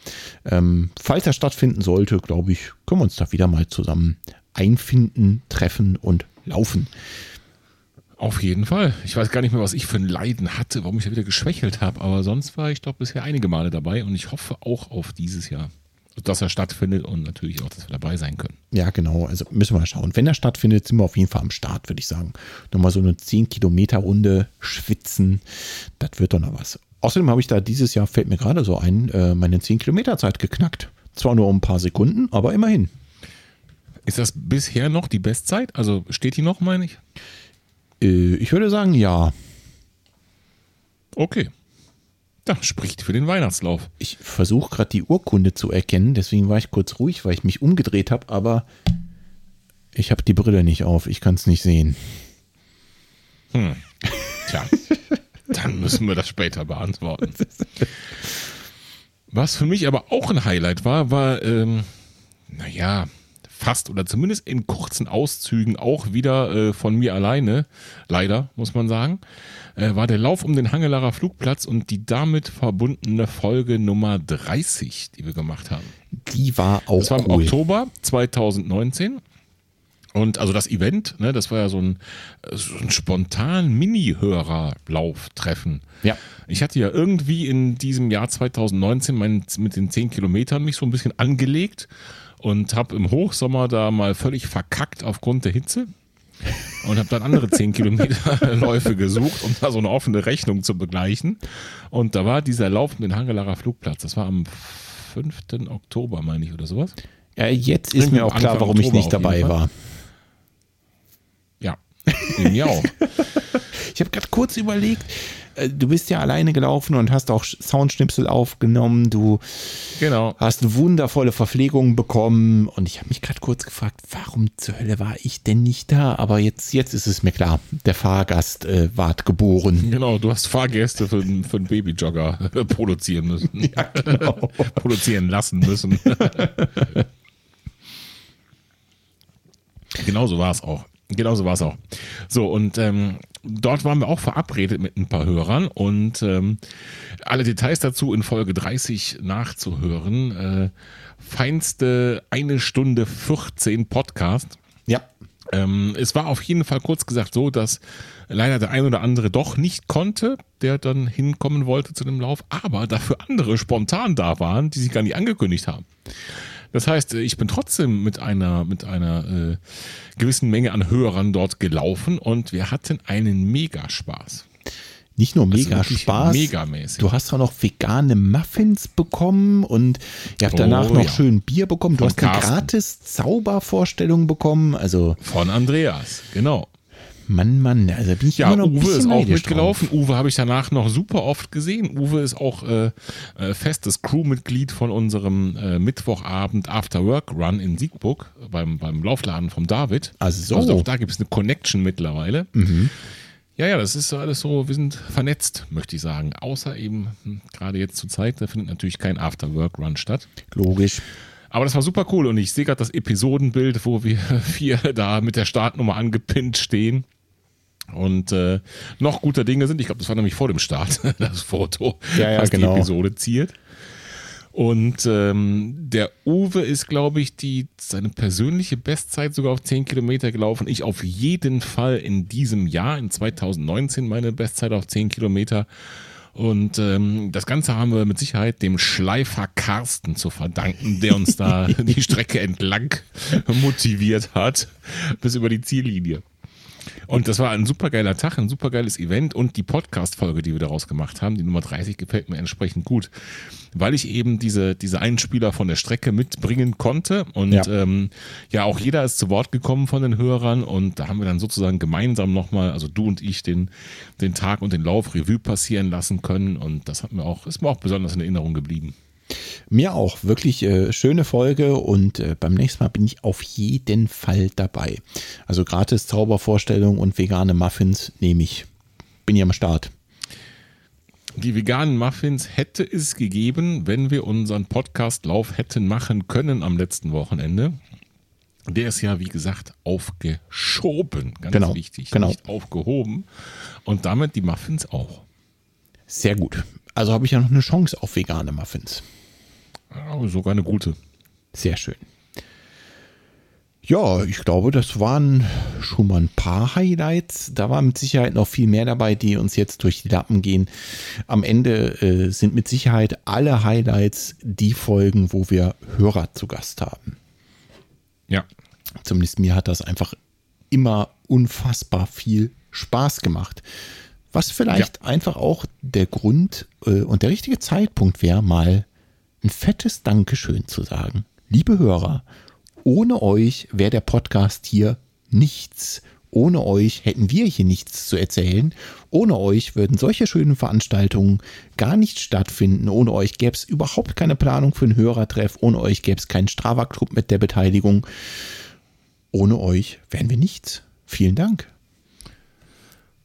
Ähm, falls er stattfinden sollte, glaube ich, können wir uns da wieder mal zusammen einfinden, treffen und laufen. Auf jeden Fall. Ich weiß gar nicht mehr, was ich für ein Leiden hatte, warum ich da wieder geschwächelt habe, aber sonst war ich doch bisher einige Male dabei und ich hoffe auch auf dieses Jahr, dass er stattfindet und natürlich auch, dass wir dabei sein können. Ja, genau. Also müssen wir mal schauen. Wenn er stattfindet, sind wir auf jeden Fall am Start, würde ich sagen. Nochmal so eine 10 Kilometer Runde schwitzen, das wird doch noch was. Außerdem habe ich da dieses Jahr, fällt mir gerade so ein, äh, meine 10 Kilometer Zeit geknackt. Zwar nur um ein paar Sekunden, aber immerhin. Ist das bisher noch die Bestzeit? Also steht die noch, meine ich? Äh, ich würde sagen, ja. Okay. Das spricht für den Weihnachtslauf. Ich versuche gerade die Urkunde zu erkennen, deswegen war ich kurz ruhig, weil ich mich umgedreht habe, aber ich habe die Brille nicht auf, ich kann es nicht sehen. Hm. Tja, dann müssen wir das später beantworten. Was für mich aber auch ein Highlight war, war, ähm, naja, fast oder zumindest in kurzen Auszügen auch wieder äh, von mir alleine, leider, muss man sagen, äh, war der Lauf um den Hangelarer Flugplatz und die damit verbundene Folge Nummer 30, die wir gemacht haben. Die war auch Das war im cool. Oktober 2019. Und also das Event, ne, das war ja so ein, so ein spontan Mini-Hörer-Lauftreffen. Ja. Ich hatte ja irgendwie in diesem Jahr 2019 mein, mit den 10 Kilometern mich so ein bisschen angelegt und habe im Hochsommer da mal völlig verkackt aufgrund der Hitze und habe dann andere 10 Kilometer Läufe gesucht, um da so eine offene Rechnung zu begleichen. Und da war dieser Lauf mit Hangelarer Flugplatz. Das war am 5. Oktober, meine ich, oder sowas. Ja, jetzt ist mir auch klar, Anfang warum ich nicht dabei war. Ja, mir auch. Ich habe gerade kurz überlegt, du bist ja alleine gelaufen und hast auch Soundschnipsel aufgenommen. Du Genau. hast eine wundervolle Verpflegung bekommen und ich habe mich gerade kurz gefragt, warum zur Hölle war ich denn nicht da? Aber jetzt, jetzt ist es mir klar, der Fahrgast äh, ward geboren. Genau, du hast Fahrgäste für, einen- für einen Babyjogger produzieren müssen. Ja, genau. produzieren lassen müssen. Genauso war es auch. Genauso war es auch. So, und ähm, dort waren wir auch verabredet mit ein paar Hörern und ähm, alle Details dazu in Folge 30 nachzuhören. Äh, feinste eine Stunde 14 Podcast. Ja, Ähm, es war auf jeden Fall kurz gesagt so, dass leider der ein oder andere doch nicht konnte, der dann hinkommen wollte zu dem Lauf, aber dafür andere spontan da waren, die sich gar nicht angekündigt haben. Das heißt, ich bin trotzdem mit einer, mit einer äh, gewissen Menge an Hörern dort gelaufen und wir hatten einen Megaspaß. nicht nur Also mega wirklich Spaß. Megamäßig. Du hast auch noch vegane Muffins bekommen und ihr habt danach Oh, noch ja. schön Bier bekommen. Du Von hast eine Carsten. gratis Zaubervorstellung bekommen. Also, Von Andreas, genau. Mann, Mann, also bin ich Ja, immer noch Uwe ist auch mitgelaufen. Uwe habe ich danach noch super oft gesehen. Uwe ist auch äh, äh, festes Crewmitglied von unserem äh, Mittwochabend After Work Run in Siegburg beim, beim Laufladen vom David. Ach so. Also auch da gibt es eine Connection mittlerweile. Ja, ja, das ist alles so, wir sind vernetzt, möchte ich sagen. Außer eben hm, gerade jetzt zur Zeit, da findet natürlich kein After Work Run statt. drauf. Logisch. Aber das war super cool und ich sehe gerade das Episodenbild, wo wir vier da mit der Startnummer angepinnt stehen und äh, noch guter Dinge sind. Ich glaube, das war nämlich vor dem Start, das Foto, Ja, ja, was genau. die Episode ziert. Und ähm, der Uwe ist, glaube ich, die, seine persönliche Bestzeit sogar auf 10 Kilometer gelaufen. Ich auf jeden Fall in diesem Jahr, in 2019, meine Bestzeit auf 10 Kilometer. Und ähm, das Ganze haben wir mit Sicherheit dem Schleifer Carsten zu verdanken, der uns da die Strecke entlang motiviert hat, bis über die Ziellinie. Und das war ein supergeiler Tag, ein supergeiles Event und die Podcast-Folge, die wir daraus gemacht haben, die Nummer 30, gefällt mir entsprechend gut, weil ich eben diese, diese Einspieler von der Strecke mitbringen konnte und Ja. ja. Ähm, ja, auch jeder ist zu Wort gekommen von den Hörern und da haben wir dann sozusagen gemeinsam nochmal, also du und ich, den, den Tag und den Lauf Revue passieren lassen können und das hat mir auch, ist mir auch besonders in Erinnerung geblieben. Mir auch. Wirklich äh, schöne Folge und äh, beim nächsten Mal bin ich auf jeden Fall dabei. Also gratis Zaubervorstellung und vegane Muffins nehme ich. Bin ja am Start. Die veganen Muffins hätte es gegeben, wenn wir unseren Podcast-Lauf hätten machen können am letzten Wochenende. Der ist ja, wie gesagt, aufgeschoben. Ganz Genau, wichtig. genau. Nicht aufgehoben. Und damit die Muffins auch. Sehr gut. Also habe ich ja noch eine Chance auf vegane Muffins. Aber sogar eine gute. Sehr schön. Ja, ich glaube, das waren schon mal ein paar Highlights. Da war mit Sicherheit noch viel mehr dabei, die uns jetzt durch die Lappen gehen. Am Ende äh, sind mit Sicherheit alle Highlights die Folgen, wo wir Hörer zu Gast haben. Ja. Zumindest mir hat das einfach immer unfassbar viel Spaß gemacht. Was vielleicht einfach auch der Grund äh, und der richtige Zeitpunkt wäre, mal ein fettes Dankeschön zu sagen. Liebe Hörer, ohne euch wäre der Podcast hier nichts. Ohne euch hätten wir hier nichts zu erzählen. Ohne euch würden solche schönen Veranstaltungen gar nicht stattfinden. Ohne euch gäbe es überhaupt keine Planung für einen Hörertreff. Ohne euch gäbe es keinen Strava-Club mit der Beteiligung. Ohne euch wären wir nichts. Vielen Dank.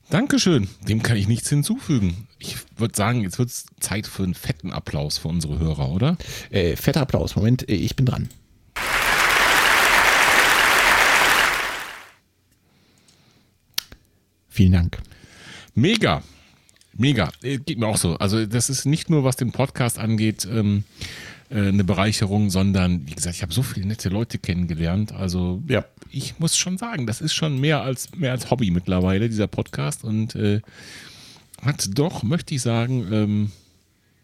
Dankeschön. Dem kann ich nichts hinzufügen. Ich würde sagen, jetzt wird es Zeit für einen fetten Applaus für unsere Hörer, oder? Äh, fetter Applaus. Moment, äh, ich bin dran. Vielen Dank. Mega. Mega, äh, geht mir auch so. Also das ist nicht nur, was den Podcast angeht, ähm, äh, eine Bereicherung, sondern wie gesagt, ich habe so viele nette Leute kennengelernt. Also ja, ich muss schon sagen, das ist schon mehr als mehr als Hobby mittlerweile dieser Podcast und äh, hat doch, möchte ich sagen, ähm,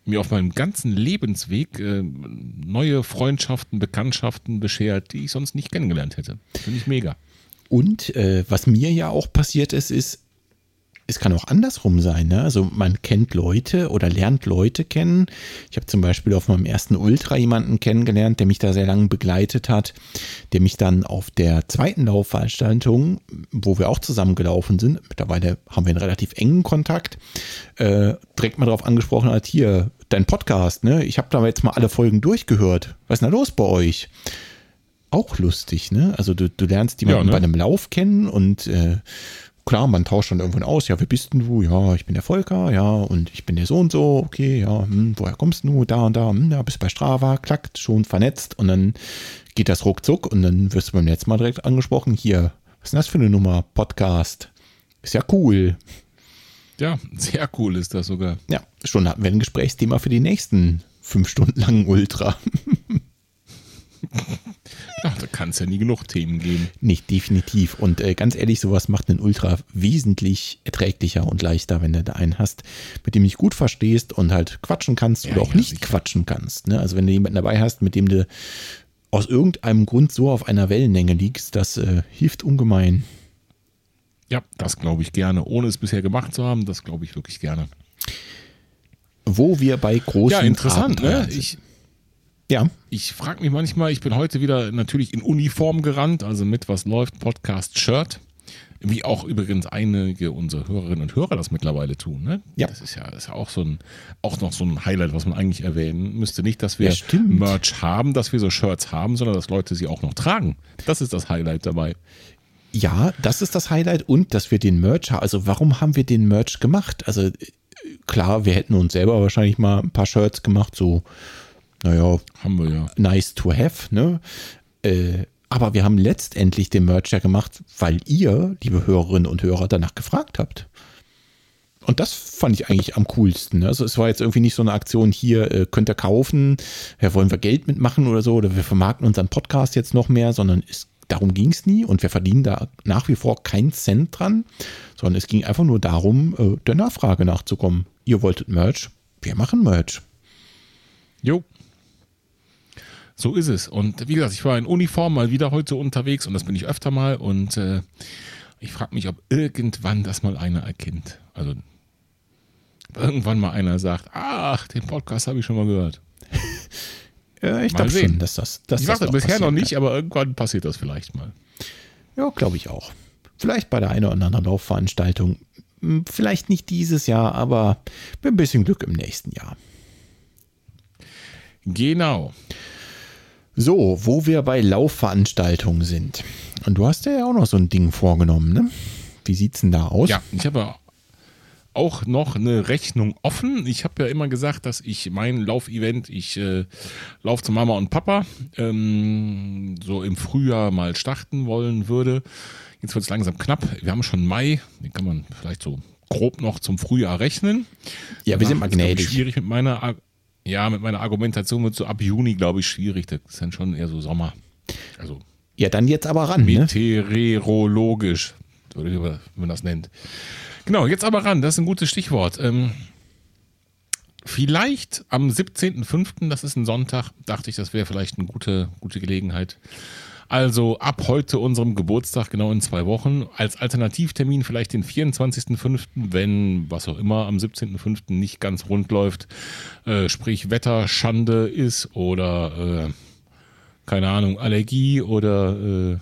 mir auf meinem ganzen Lebensweg äh, neue Freundschaften, Bekanntschaften beschert, die ich sonst nicht kennengelernt hätte. Finde ich mega. Und äh, was mir ja auch passiert ist, ist, es kann auch andersrum sein. Ne? Also man kennt Leute oder lernt Leute kennen. Ich habe zum Beispiel auf meinem ersten Ultra jemanden kennengelernt, der mich da sehr lange begleitet hat, der mich dann auf der zweiten Laufveranstaltung, wo wir auch zusammen gelaufen sind, mittlerweile haben wir einen relativ engen Kontakt, äh, direkt mal darauf angesprochen hat, hier, dein Podcast, ne? Ich habe da jetzt mal alle Folgen durchgehört. Was ist denn da los bei euch? Auch lustig, ne? Also du, du lernst jemanden ja, ne? bei einem Lauf kennen und äh, klar, man tauscht dann irgendwann aus, ja, wer bist denn du? Ja, ich bin der Volker, ja, und ich bin der so und so, okay, ja, hm, woher kommst du? Da und da, hm, ja, bist bei Strava, klackt, schon vernetzt und dann geht das ruckzuck und dann wirst du beim letzten Mal direkt angesprochen, hier, was ist denn das für eine Nummer? Podcast. Ist ja cool. Ja, sehr cool ist das sogar. Ja, schon hatten wir ein Gesprächsthema für die nächsten fünf Stunden langen Ultra. Ja, da kann es ja nie genug Themen geben. Nicht, definitiv. Und äh, ganz ehrlich, sowas macht einen Ultra wesentlich erträglicher und leichter, wenn du da einen hast, mit dem du dich gut verstehst und halt quatschen kannst ja, oder auch ja, nicht sicher. quatschen kannst. Ne? Also wenn du jemanden dabei hast, mit dem du aus irgendeinem Grund so auf einer Wellenlänge liegst, das äh, hilft ungemein. Ja, das glaube ich gerne. Ohne es bisher gemacht zu haben, das glaube ich wirklich gerne. Wo wir bei großen Ja, interessant, ne? Ich, ja. Ich frage mich manchmal, ich bin heute wieder natürlich in Uniform gerannt, also mit was läuft, Podcast-Shirt. Wie auch übrigens einige unserer Hörerinnen und Hörer das mittlerweile tun. Ne? Ja. Das ist ja, ist ja auch, so ein, auch noch so ein Highlight, was man eigentlich erwähnen müsste. Nicht, dass wir ja, Merch haben, dass wir so Shirts haben, sondern dass Leute sie auch noch tragen. Das ist das Highlight dabei. Ja, das ist das Highlight und dass wir den Merch haben. Also warum haben wir den Merch gemacht? Also klar, wir hätten uns selber wahrscheinlich mal ein paar Shirts gemacht, so naja, haben wir ja. Nice to have, ne? Äh, aber wir haben letztendlich den Merch ja gemacht, weil ihr, liebe Hörerinnen und Hörer, danach gefragt habt. Und das fand ich eigentlich am coolsten. Ne? Also es war jetzt irgendwie nicht so eine Aktion, hier äh, könnt ihr kaufen, ja, wollen wir Geld mitmachen oder so, oder wir vermarkten unseren Podcast jetzt noch mehr, sondern es, darum ging es nie und wir verdienen da nach wie vor keinen Cent dran, sondern es ging einfach nur darum, äh, der Nachfrage nachzukommen. Ihr wolltet Merch, wir machen Merch. Jo, so ist es. Und wie gesagt, ich war in Uniform mal wieder heute unterwegs und das bin ich öfter mal. Und äh, ich frage mich, ob irgendwann das mal einer erkennt. Also irgendwann mal einer sagt, ach, den Podcast habe ich schon mal gehört. ja, ich glaube schon, dass das, dass ich das das bisher noch nicht, aber irgendwann passiert das vielleicht mal. Ja, glaube ich auch. Vielleicht bei der einen oder anderen Laufveranstaltung. Hm, vielleicht nicht dieses Jahr, aber mit ein bisschen Glück im nächsten Jahr. Genau. So, wo wir bei Laufveranstaltungen sind. Und du hast ja auch noch so ein Ding vorgenommen, ne? Wie sieht's denn da aus? Ja, ich habe auch noch eine Rechnung offen. Ich habe ja immer gesagt, dass ich mein Laufevent, ich äh, laufe zu Mama und Papa, ähm, so im Frühjahr mal starten wollen würde. Jetzt wird es langsam knapp. Wir haben schon Mai, den kann man vielleicht so grob noch zum Frühjahr rechnen. Ja, wir sind mal gnädig. Schwierig mit meiner ja, mit meiner Argumentation wird so ab Juni, glaube ich, schwierig. Das ist dann schon eher so Sommer. Also. Ja, dann jetzt aber ran. Ne? Meteorologisch, ne? wie man das nennt. Genau, jetzt aber ran. Das ist ein gutes Stichwort. Ähm, vielleicht am 17.05., das ist ein Sonntag, dachte ich, das wäre vielleicht eine gute, gute Gelegenheit, also ab heute unserem Geburtstag, genau in zwei Wochen, als Alternativtermin vielleicht den 24.05., wenn was auch immer am 17.05. nicht ganz rund läuft, äh, sprich Wetterschande ist oder äh, keine Ahnung, Allergie oder äh,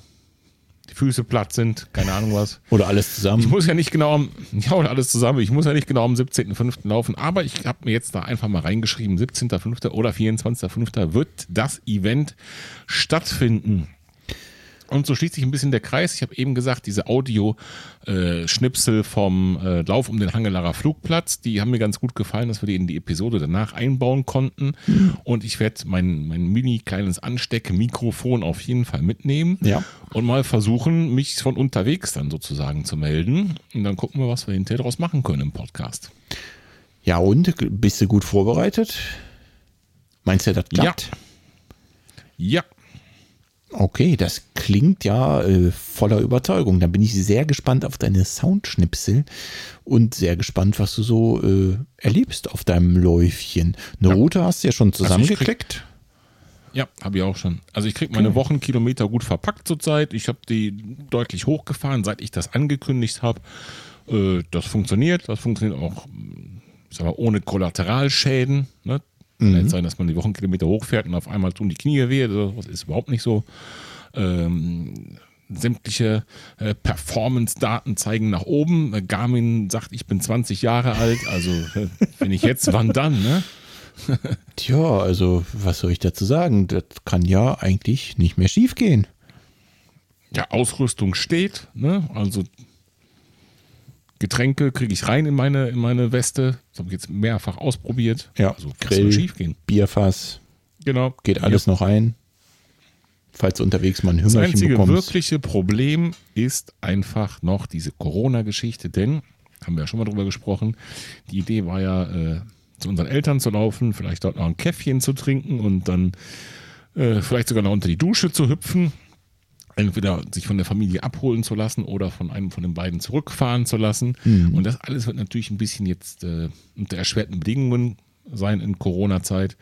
die Füße platt sind, keine Ahnung was. Oder alles zusammen. Ich muss ja nicht genau am, ja, oder alles zusammen. Ich muss ja nicht genau am 17.05. laufen, aber ich habe mir jetzt da einfach mal reingeschrieben, 17.05. oder 24.05. wird das Event stattfinden. Und so schließt sich ein bisschen der Kreis. Ich habe eben gesagt, diese Audio-Schnipsel äh, vom äh, Lauf um den Hangelarer Flugplatz, die haben mir ganz gut gefallen, dass wir die in die Episode danach einbauen konnten. Und ich werde mein, mein mini kleines Ansteckmikrofon auf jeden Fall mitnehmen ja. und mal versuchen, mich von unterwegs dann sozusagen zu melden. Und dann gucken wir, was wir hinterher daraus machen können im Podcast. Ja, und bist du gut vorbereitet? Meinst du, das klappt? Ja. Okay, das klingt ja äh, voller Überzeugung. Da bin ich sehr gespannt auf deine Soundschnipsel und sehr gespannt, was du so äh, erlebst auf deinem Läufchen. Eine Ja. Route hast du ja schon Also zusammengeklickt. Ja, habe ich auch schon. Also ich kriege meine Wochenkilometer gut verpackt zurzeit. Ich habe die deutlich hochgefahren, seit ich das angekündigt habe. Äh, das funktioniert. Das funktioniert auch ich sag mal, ohne Kollateralschäden. Ne? Kann jetzt sein, dass man die Wochenkilometer hochfährt und auf einmal tun die Knie weh. Das ist überhaupt nicht so. Ähm, sämtliche äh, Performance-Daten zeigen nach oben. Äh, Garmin sagt, ich bin 20 Jahre alt. Also äh, wenn ich jetzt, wann dann? Ne? Tja, also was soll ich dazu sagen? Das kann ja eigentlich nicht mehr schief gehen. Ja, Ausrüstung steht, ne? Also Getränke kriege ich rein in meine, in meine Weste. Das habe ich jetzt mehrfach ausprobiert. Ja, also Grill. schief gehen. Bierfass, Genau. geht alles noch ein. Falls du unterwegs mal ein Das Hümmerchen einzige bekommst. wirkliche Problem ist einfach noch diese Corona-Geschichte, denn, haben wir ja schon mal drüber gesprochen, die Idee war ja, äh, zu unseren Eltern zu laufen, vielleicht dort noch ein Käffchen zu trinken und dann äh, vielleicht sogar noch unter die Dusche zu hüpfen. Entweder sich von der Familie abholen zu lassen oder von einem von den beiden zurückfahren zu lassen. Und das alles wird natürlich ein bisschen jetzt äh, unter erschwerten Bedingungen sein in Corona-Zeit.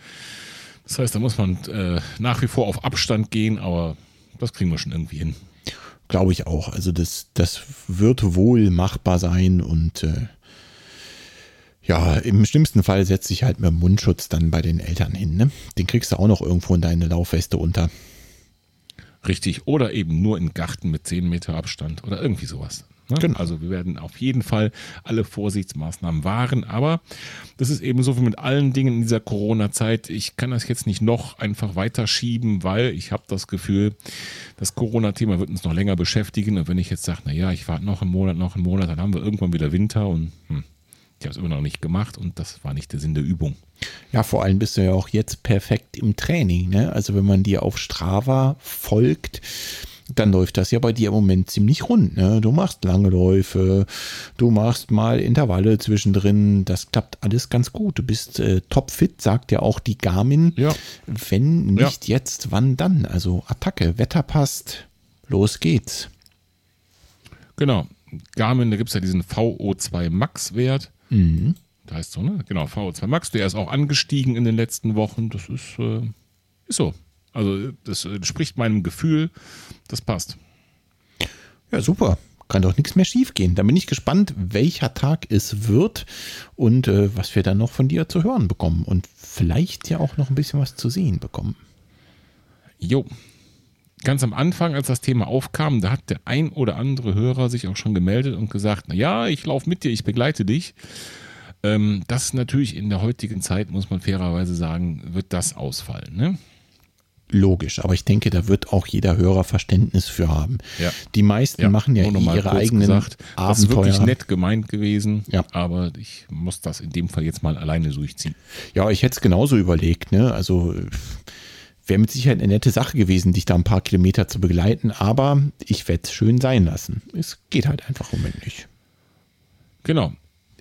Das heißt, da muss man äh, nach wie vor auf Abstand gehen, aber das kriegen wir schon irgendwie hin. Glaube ich auch. Also das, das wird wohl machbar sein und äh, ja, im schlimmsten Fall setzt sich halt mit Mundschutz dann bei den Eltern hin. Ne? Den kriegst du auch noch irgendwo in deine Laufweste unter. Richtig. Oder eben nur in Garten mit 10 Meter Abstand oder irgendwie sowas. Ne? Genau. Also wir werden auf jeden Fall alle Vorsichtsmaßnahmen wahren, aber das ist eben so wie mit allen Dingen in dieser Corona-Zeit. Ich kann das jetzt nicht noch einfach weiterschieben, weil ich habe das Gefühl, das Corona-Thema wird uns noch länger beschäftigen. Und wenn ich jetzt sage, naja, ich warte noch einen Monat, noch einen Monat, dann haben wir irgendwann wieder Winter und hm, ich habe es immer noch nicht gemacht und das war nicht der Sinn der Übung. Ja, vor allem bist du ja auch jetzt perfekt im Training. Ne? Also wenn man dir auf Strava folgt, dann läuft das ja bei dir im Moment ziemlich rund. Ne? Du machst lange Läufe, du machst mal Intervalle zwischendrin. Das klappt alles ganz gut. Du bist äh, topfit, sagt ja auch die Garmin. Ja. Wenn nicht jetzt, wann dann? Also Attacke, Wetter passt, los geht's. Genau. Garmin, da gibt es ja diesen VO2 Max-Wert. Mhm. Da heißt so, ne? Genau, VO2 Max. Der ist auch angestiegen in den letzten Wochen. Das ist, äh, ist so. Also, das entspricht meinem Gefühl. Das passt. Ja, super. Kann doch nichts mehr schiefgehen. Da bin ich gespannt, welcher Tag es wird und äh, was wir dann noch von dir zu hören bekommen. Und vielleicht ja auch noch ein bisschen was zu sehen bekommen. Jo. Ganz am Anfang, als das Thema aufkam, da hat der ein oder andere Hörer sich auch schon gemeldet und gesagt, na ja, ich laufe mit dir, ich begleite dich. Ähm, das natürlich in der heutigen Zeit, muss man fairerweise sagen, wird das ausfallen. Ne? Logisch, aber ich denke, da wird auch jeder Hörer Verständnis für haben. Ja. Die meisten machen ja noch mal ihre eigenen Das ist wirklich Abenteuer. nett gemeint gewesen, Ja. aber ich muss das in dem Fall jetzt mal alleine durchziehen. Ja, ich hätte es genauso überlegt. Ne? Also äh, wäre mit Sicherheit eine nette Sache gewesen, dich da ein paar Kilometer zu begleiten, aber ich werde es schön sein lassen. Es geht halt einfach im nicht. Genau.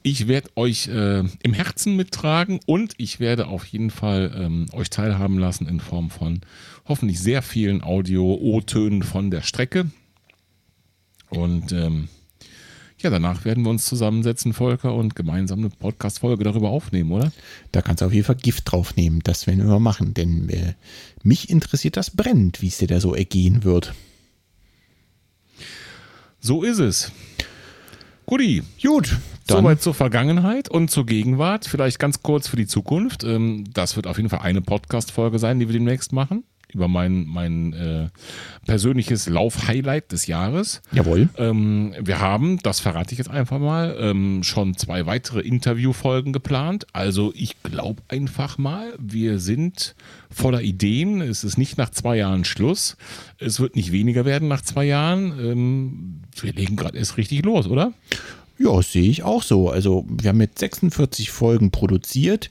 Ich werde euch äh, im Herzen mittragen und ich werde auf jeden Fall ähm, euch teilhaben lassen in Form von hoffentlich sehr vielen Audio-O-Tönen von der Strecke. Und ähm, ja, danach werden wir uns zusammensetzen, Volker, und gemeinsam eine Podcast-Folge darüber aufnehmen, oder? Da kannst du auf jeden Fall Gift drauf nehmen. Das werden wir mal machen, denn äh, mich interessiert das brennend, wie es dir da so ergehen wird. So ist es. Guti, Gut, dann Soweit zur Vergangenheit und zur Gegenwart. Vielleicht ganz kurz für die Zukunft. Ähm, Das wird auf jeden Fall eine Podcast-Folge sein, die wir demnächst machen. Über mein, mein äh, persönliches Lauf-Highlight des Jahres. Jawohl. Ähm, wir haben, das verrate ich jetzt einfach mal, ähm, schon zwei weitere Interviewfolgen geplant. Also ich glaube einfach mal, wir sind voller Ideen. Es ist nicht nach zwei Jahren Schluss. Es wird nicht weniger werden nach zwei Jahren. Ähm, wir legen gerade erst richtig los, oder? Ja, sehe ich auch so. Also wir haben jetzt 46 Folgen produziert.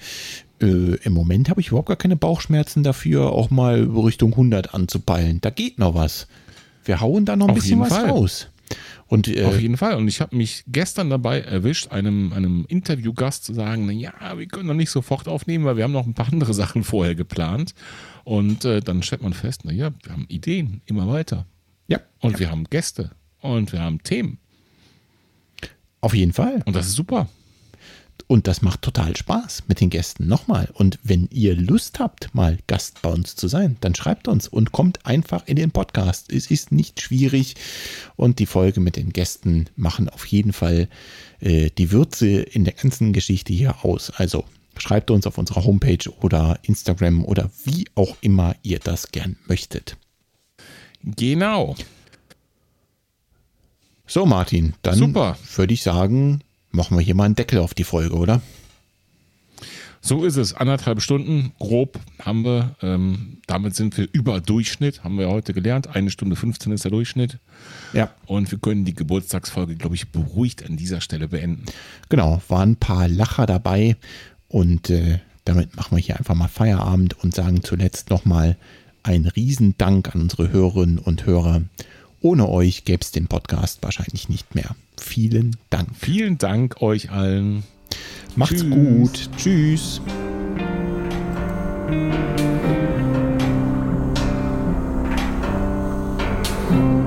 Äh, Im Moment habe ich überhaupt gar keine Bauchschmerzen dafür, auch mal Richtung 100 anzupeilen. Da geht noch was. Wir hauen da noch ein Auf bisschen was Fall. raus. Und äh, Auf jeden Fall. Und ich habe mich gestern dabei erwischt, einem, einem Interviewgast zu sagen, ja, wir können noch nicht sofort aufnehmen, weil wir haben noch ein paar andere Sachen vorher geplant. Und äh, dann stellt man fest, na ja, wir haben Ideen, immer weiter. ja, Und wir haben Gäste. Und wir haben Themen. auf jeden Fall. Und das ist super. Und das macht total Spaß mit den Gästen. Nochmal. Und wenn ihr Lust habt, mal Gast bei uns zu sein, dann schreibt uns und kommt einfach in den Podcast. Es ist nicht schwierig. Und die Folge mit den Gästen machen auf jeden Fall äh, die Würze in der ganzen Geschichte hier aus. Also schreibt uns auf unserer Homepage oder Instagram oder wie auch immer ihr das gern möchtet. Genau. So, Martin, dann Super. würde ich sagen, machen wir hier mal einen Deckel auf die Folge, oder? So ist es. Anderthalb Stunden grob haben wir. Ähm, damit sind wir über Durchschnitt, haben wir heute gelernt. Eine Stunde 15 ist der Durchschnitt. Ja. Und wir können die Geburtstagsfolge, glaube ich, beruhigt an dieser Stelle beenden. Genau, waren ein paar Lacher dabei und äh, damit machen wir hier einfach mal Feierabend und sagen zuletzt nochmal einen Riesendank an unsere Hörerinnen und Hörer. Ohne euch gäbe es den Podcast wahrscheinlich nicht mehr. Vielen Dank. Vielen Dank euch allen. Macht's Tschüss. gut. Tschüss. Thank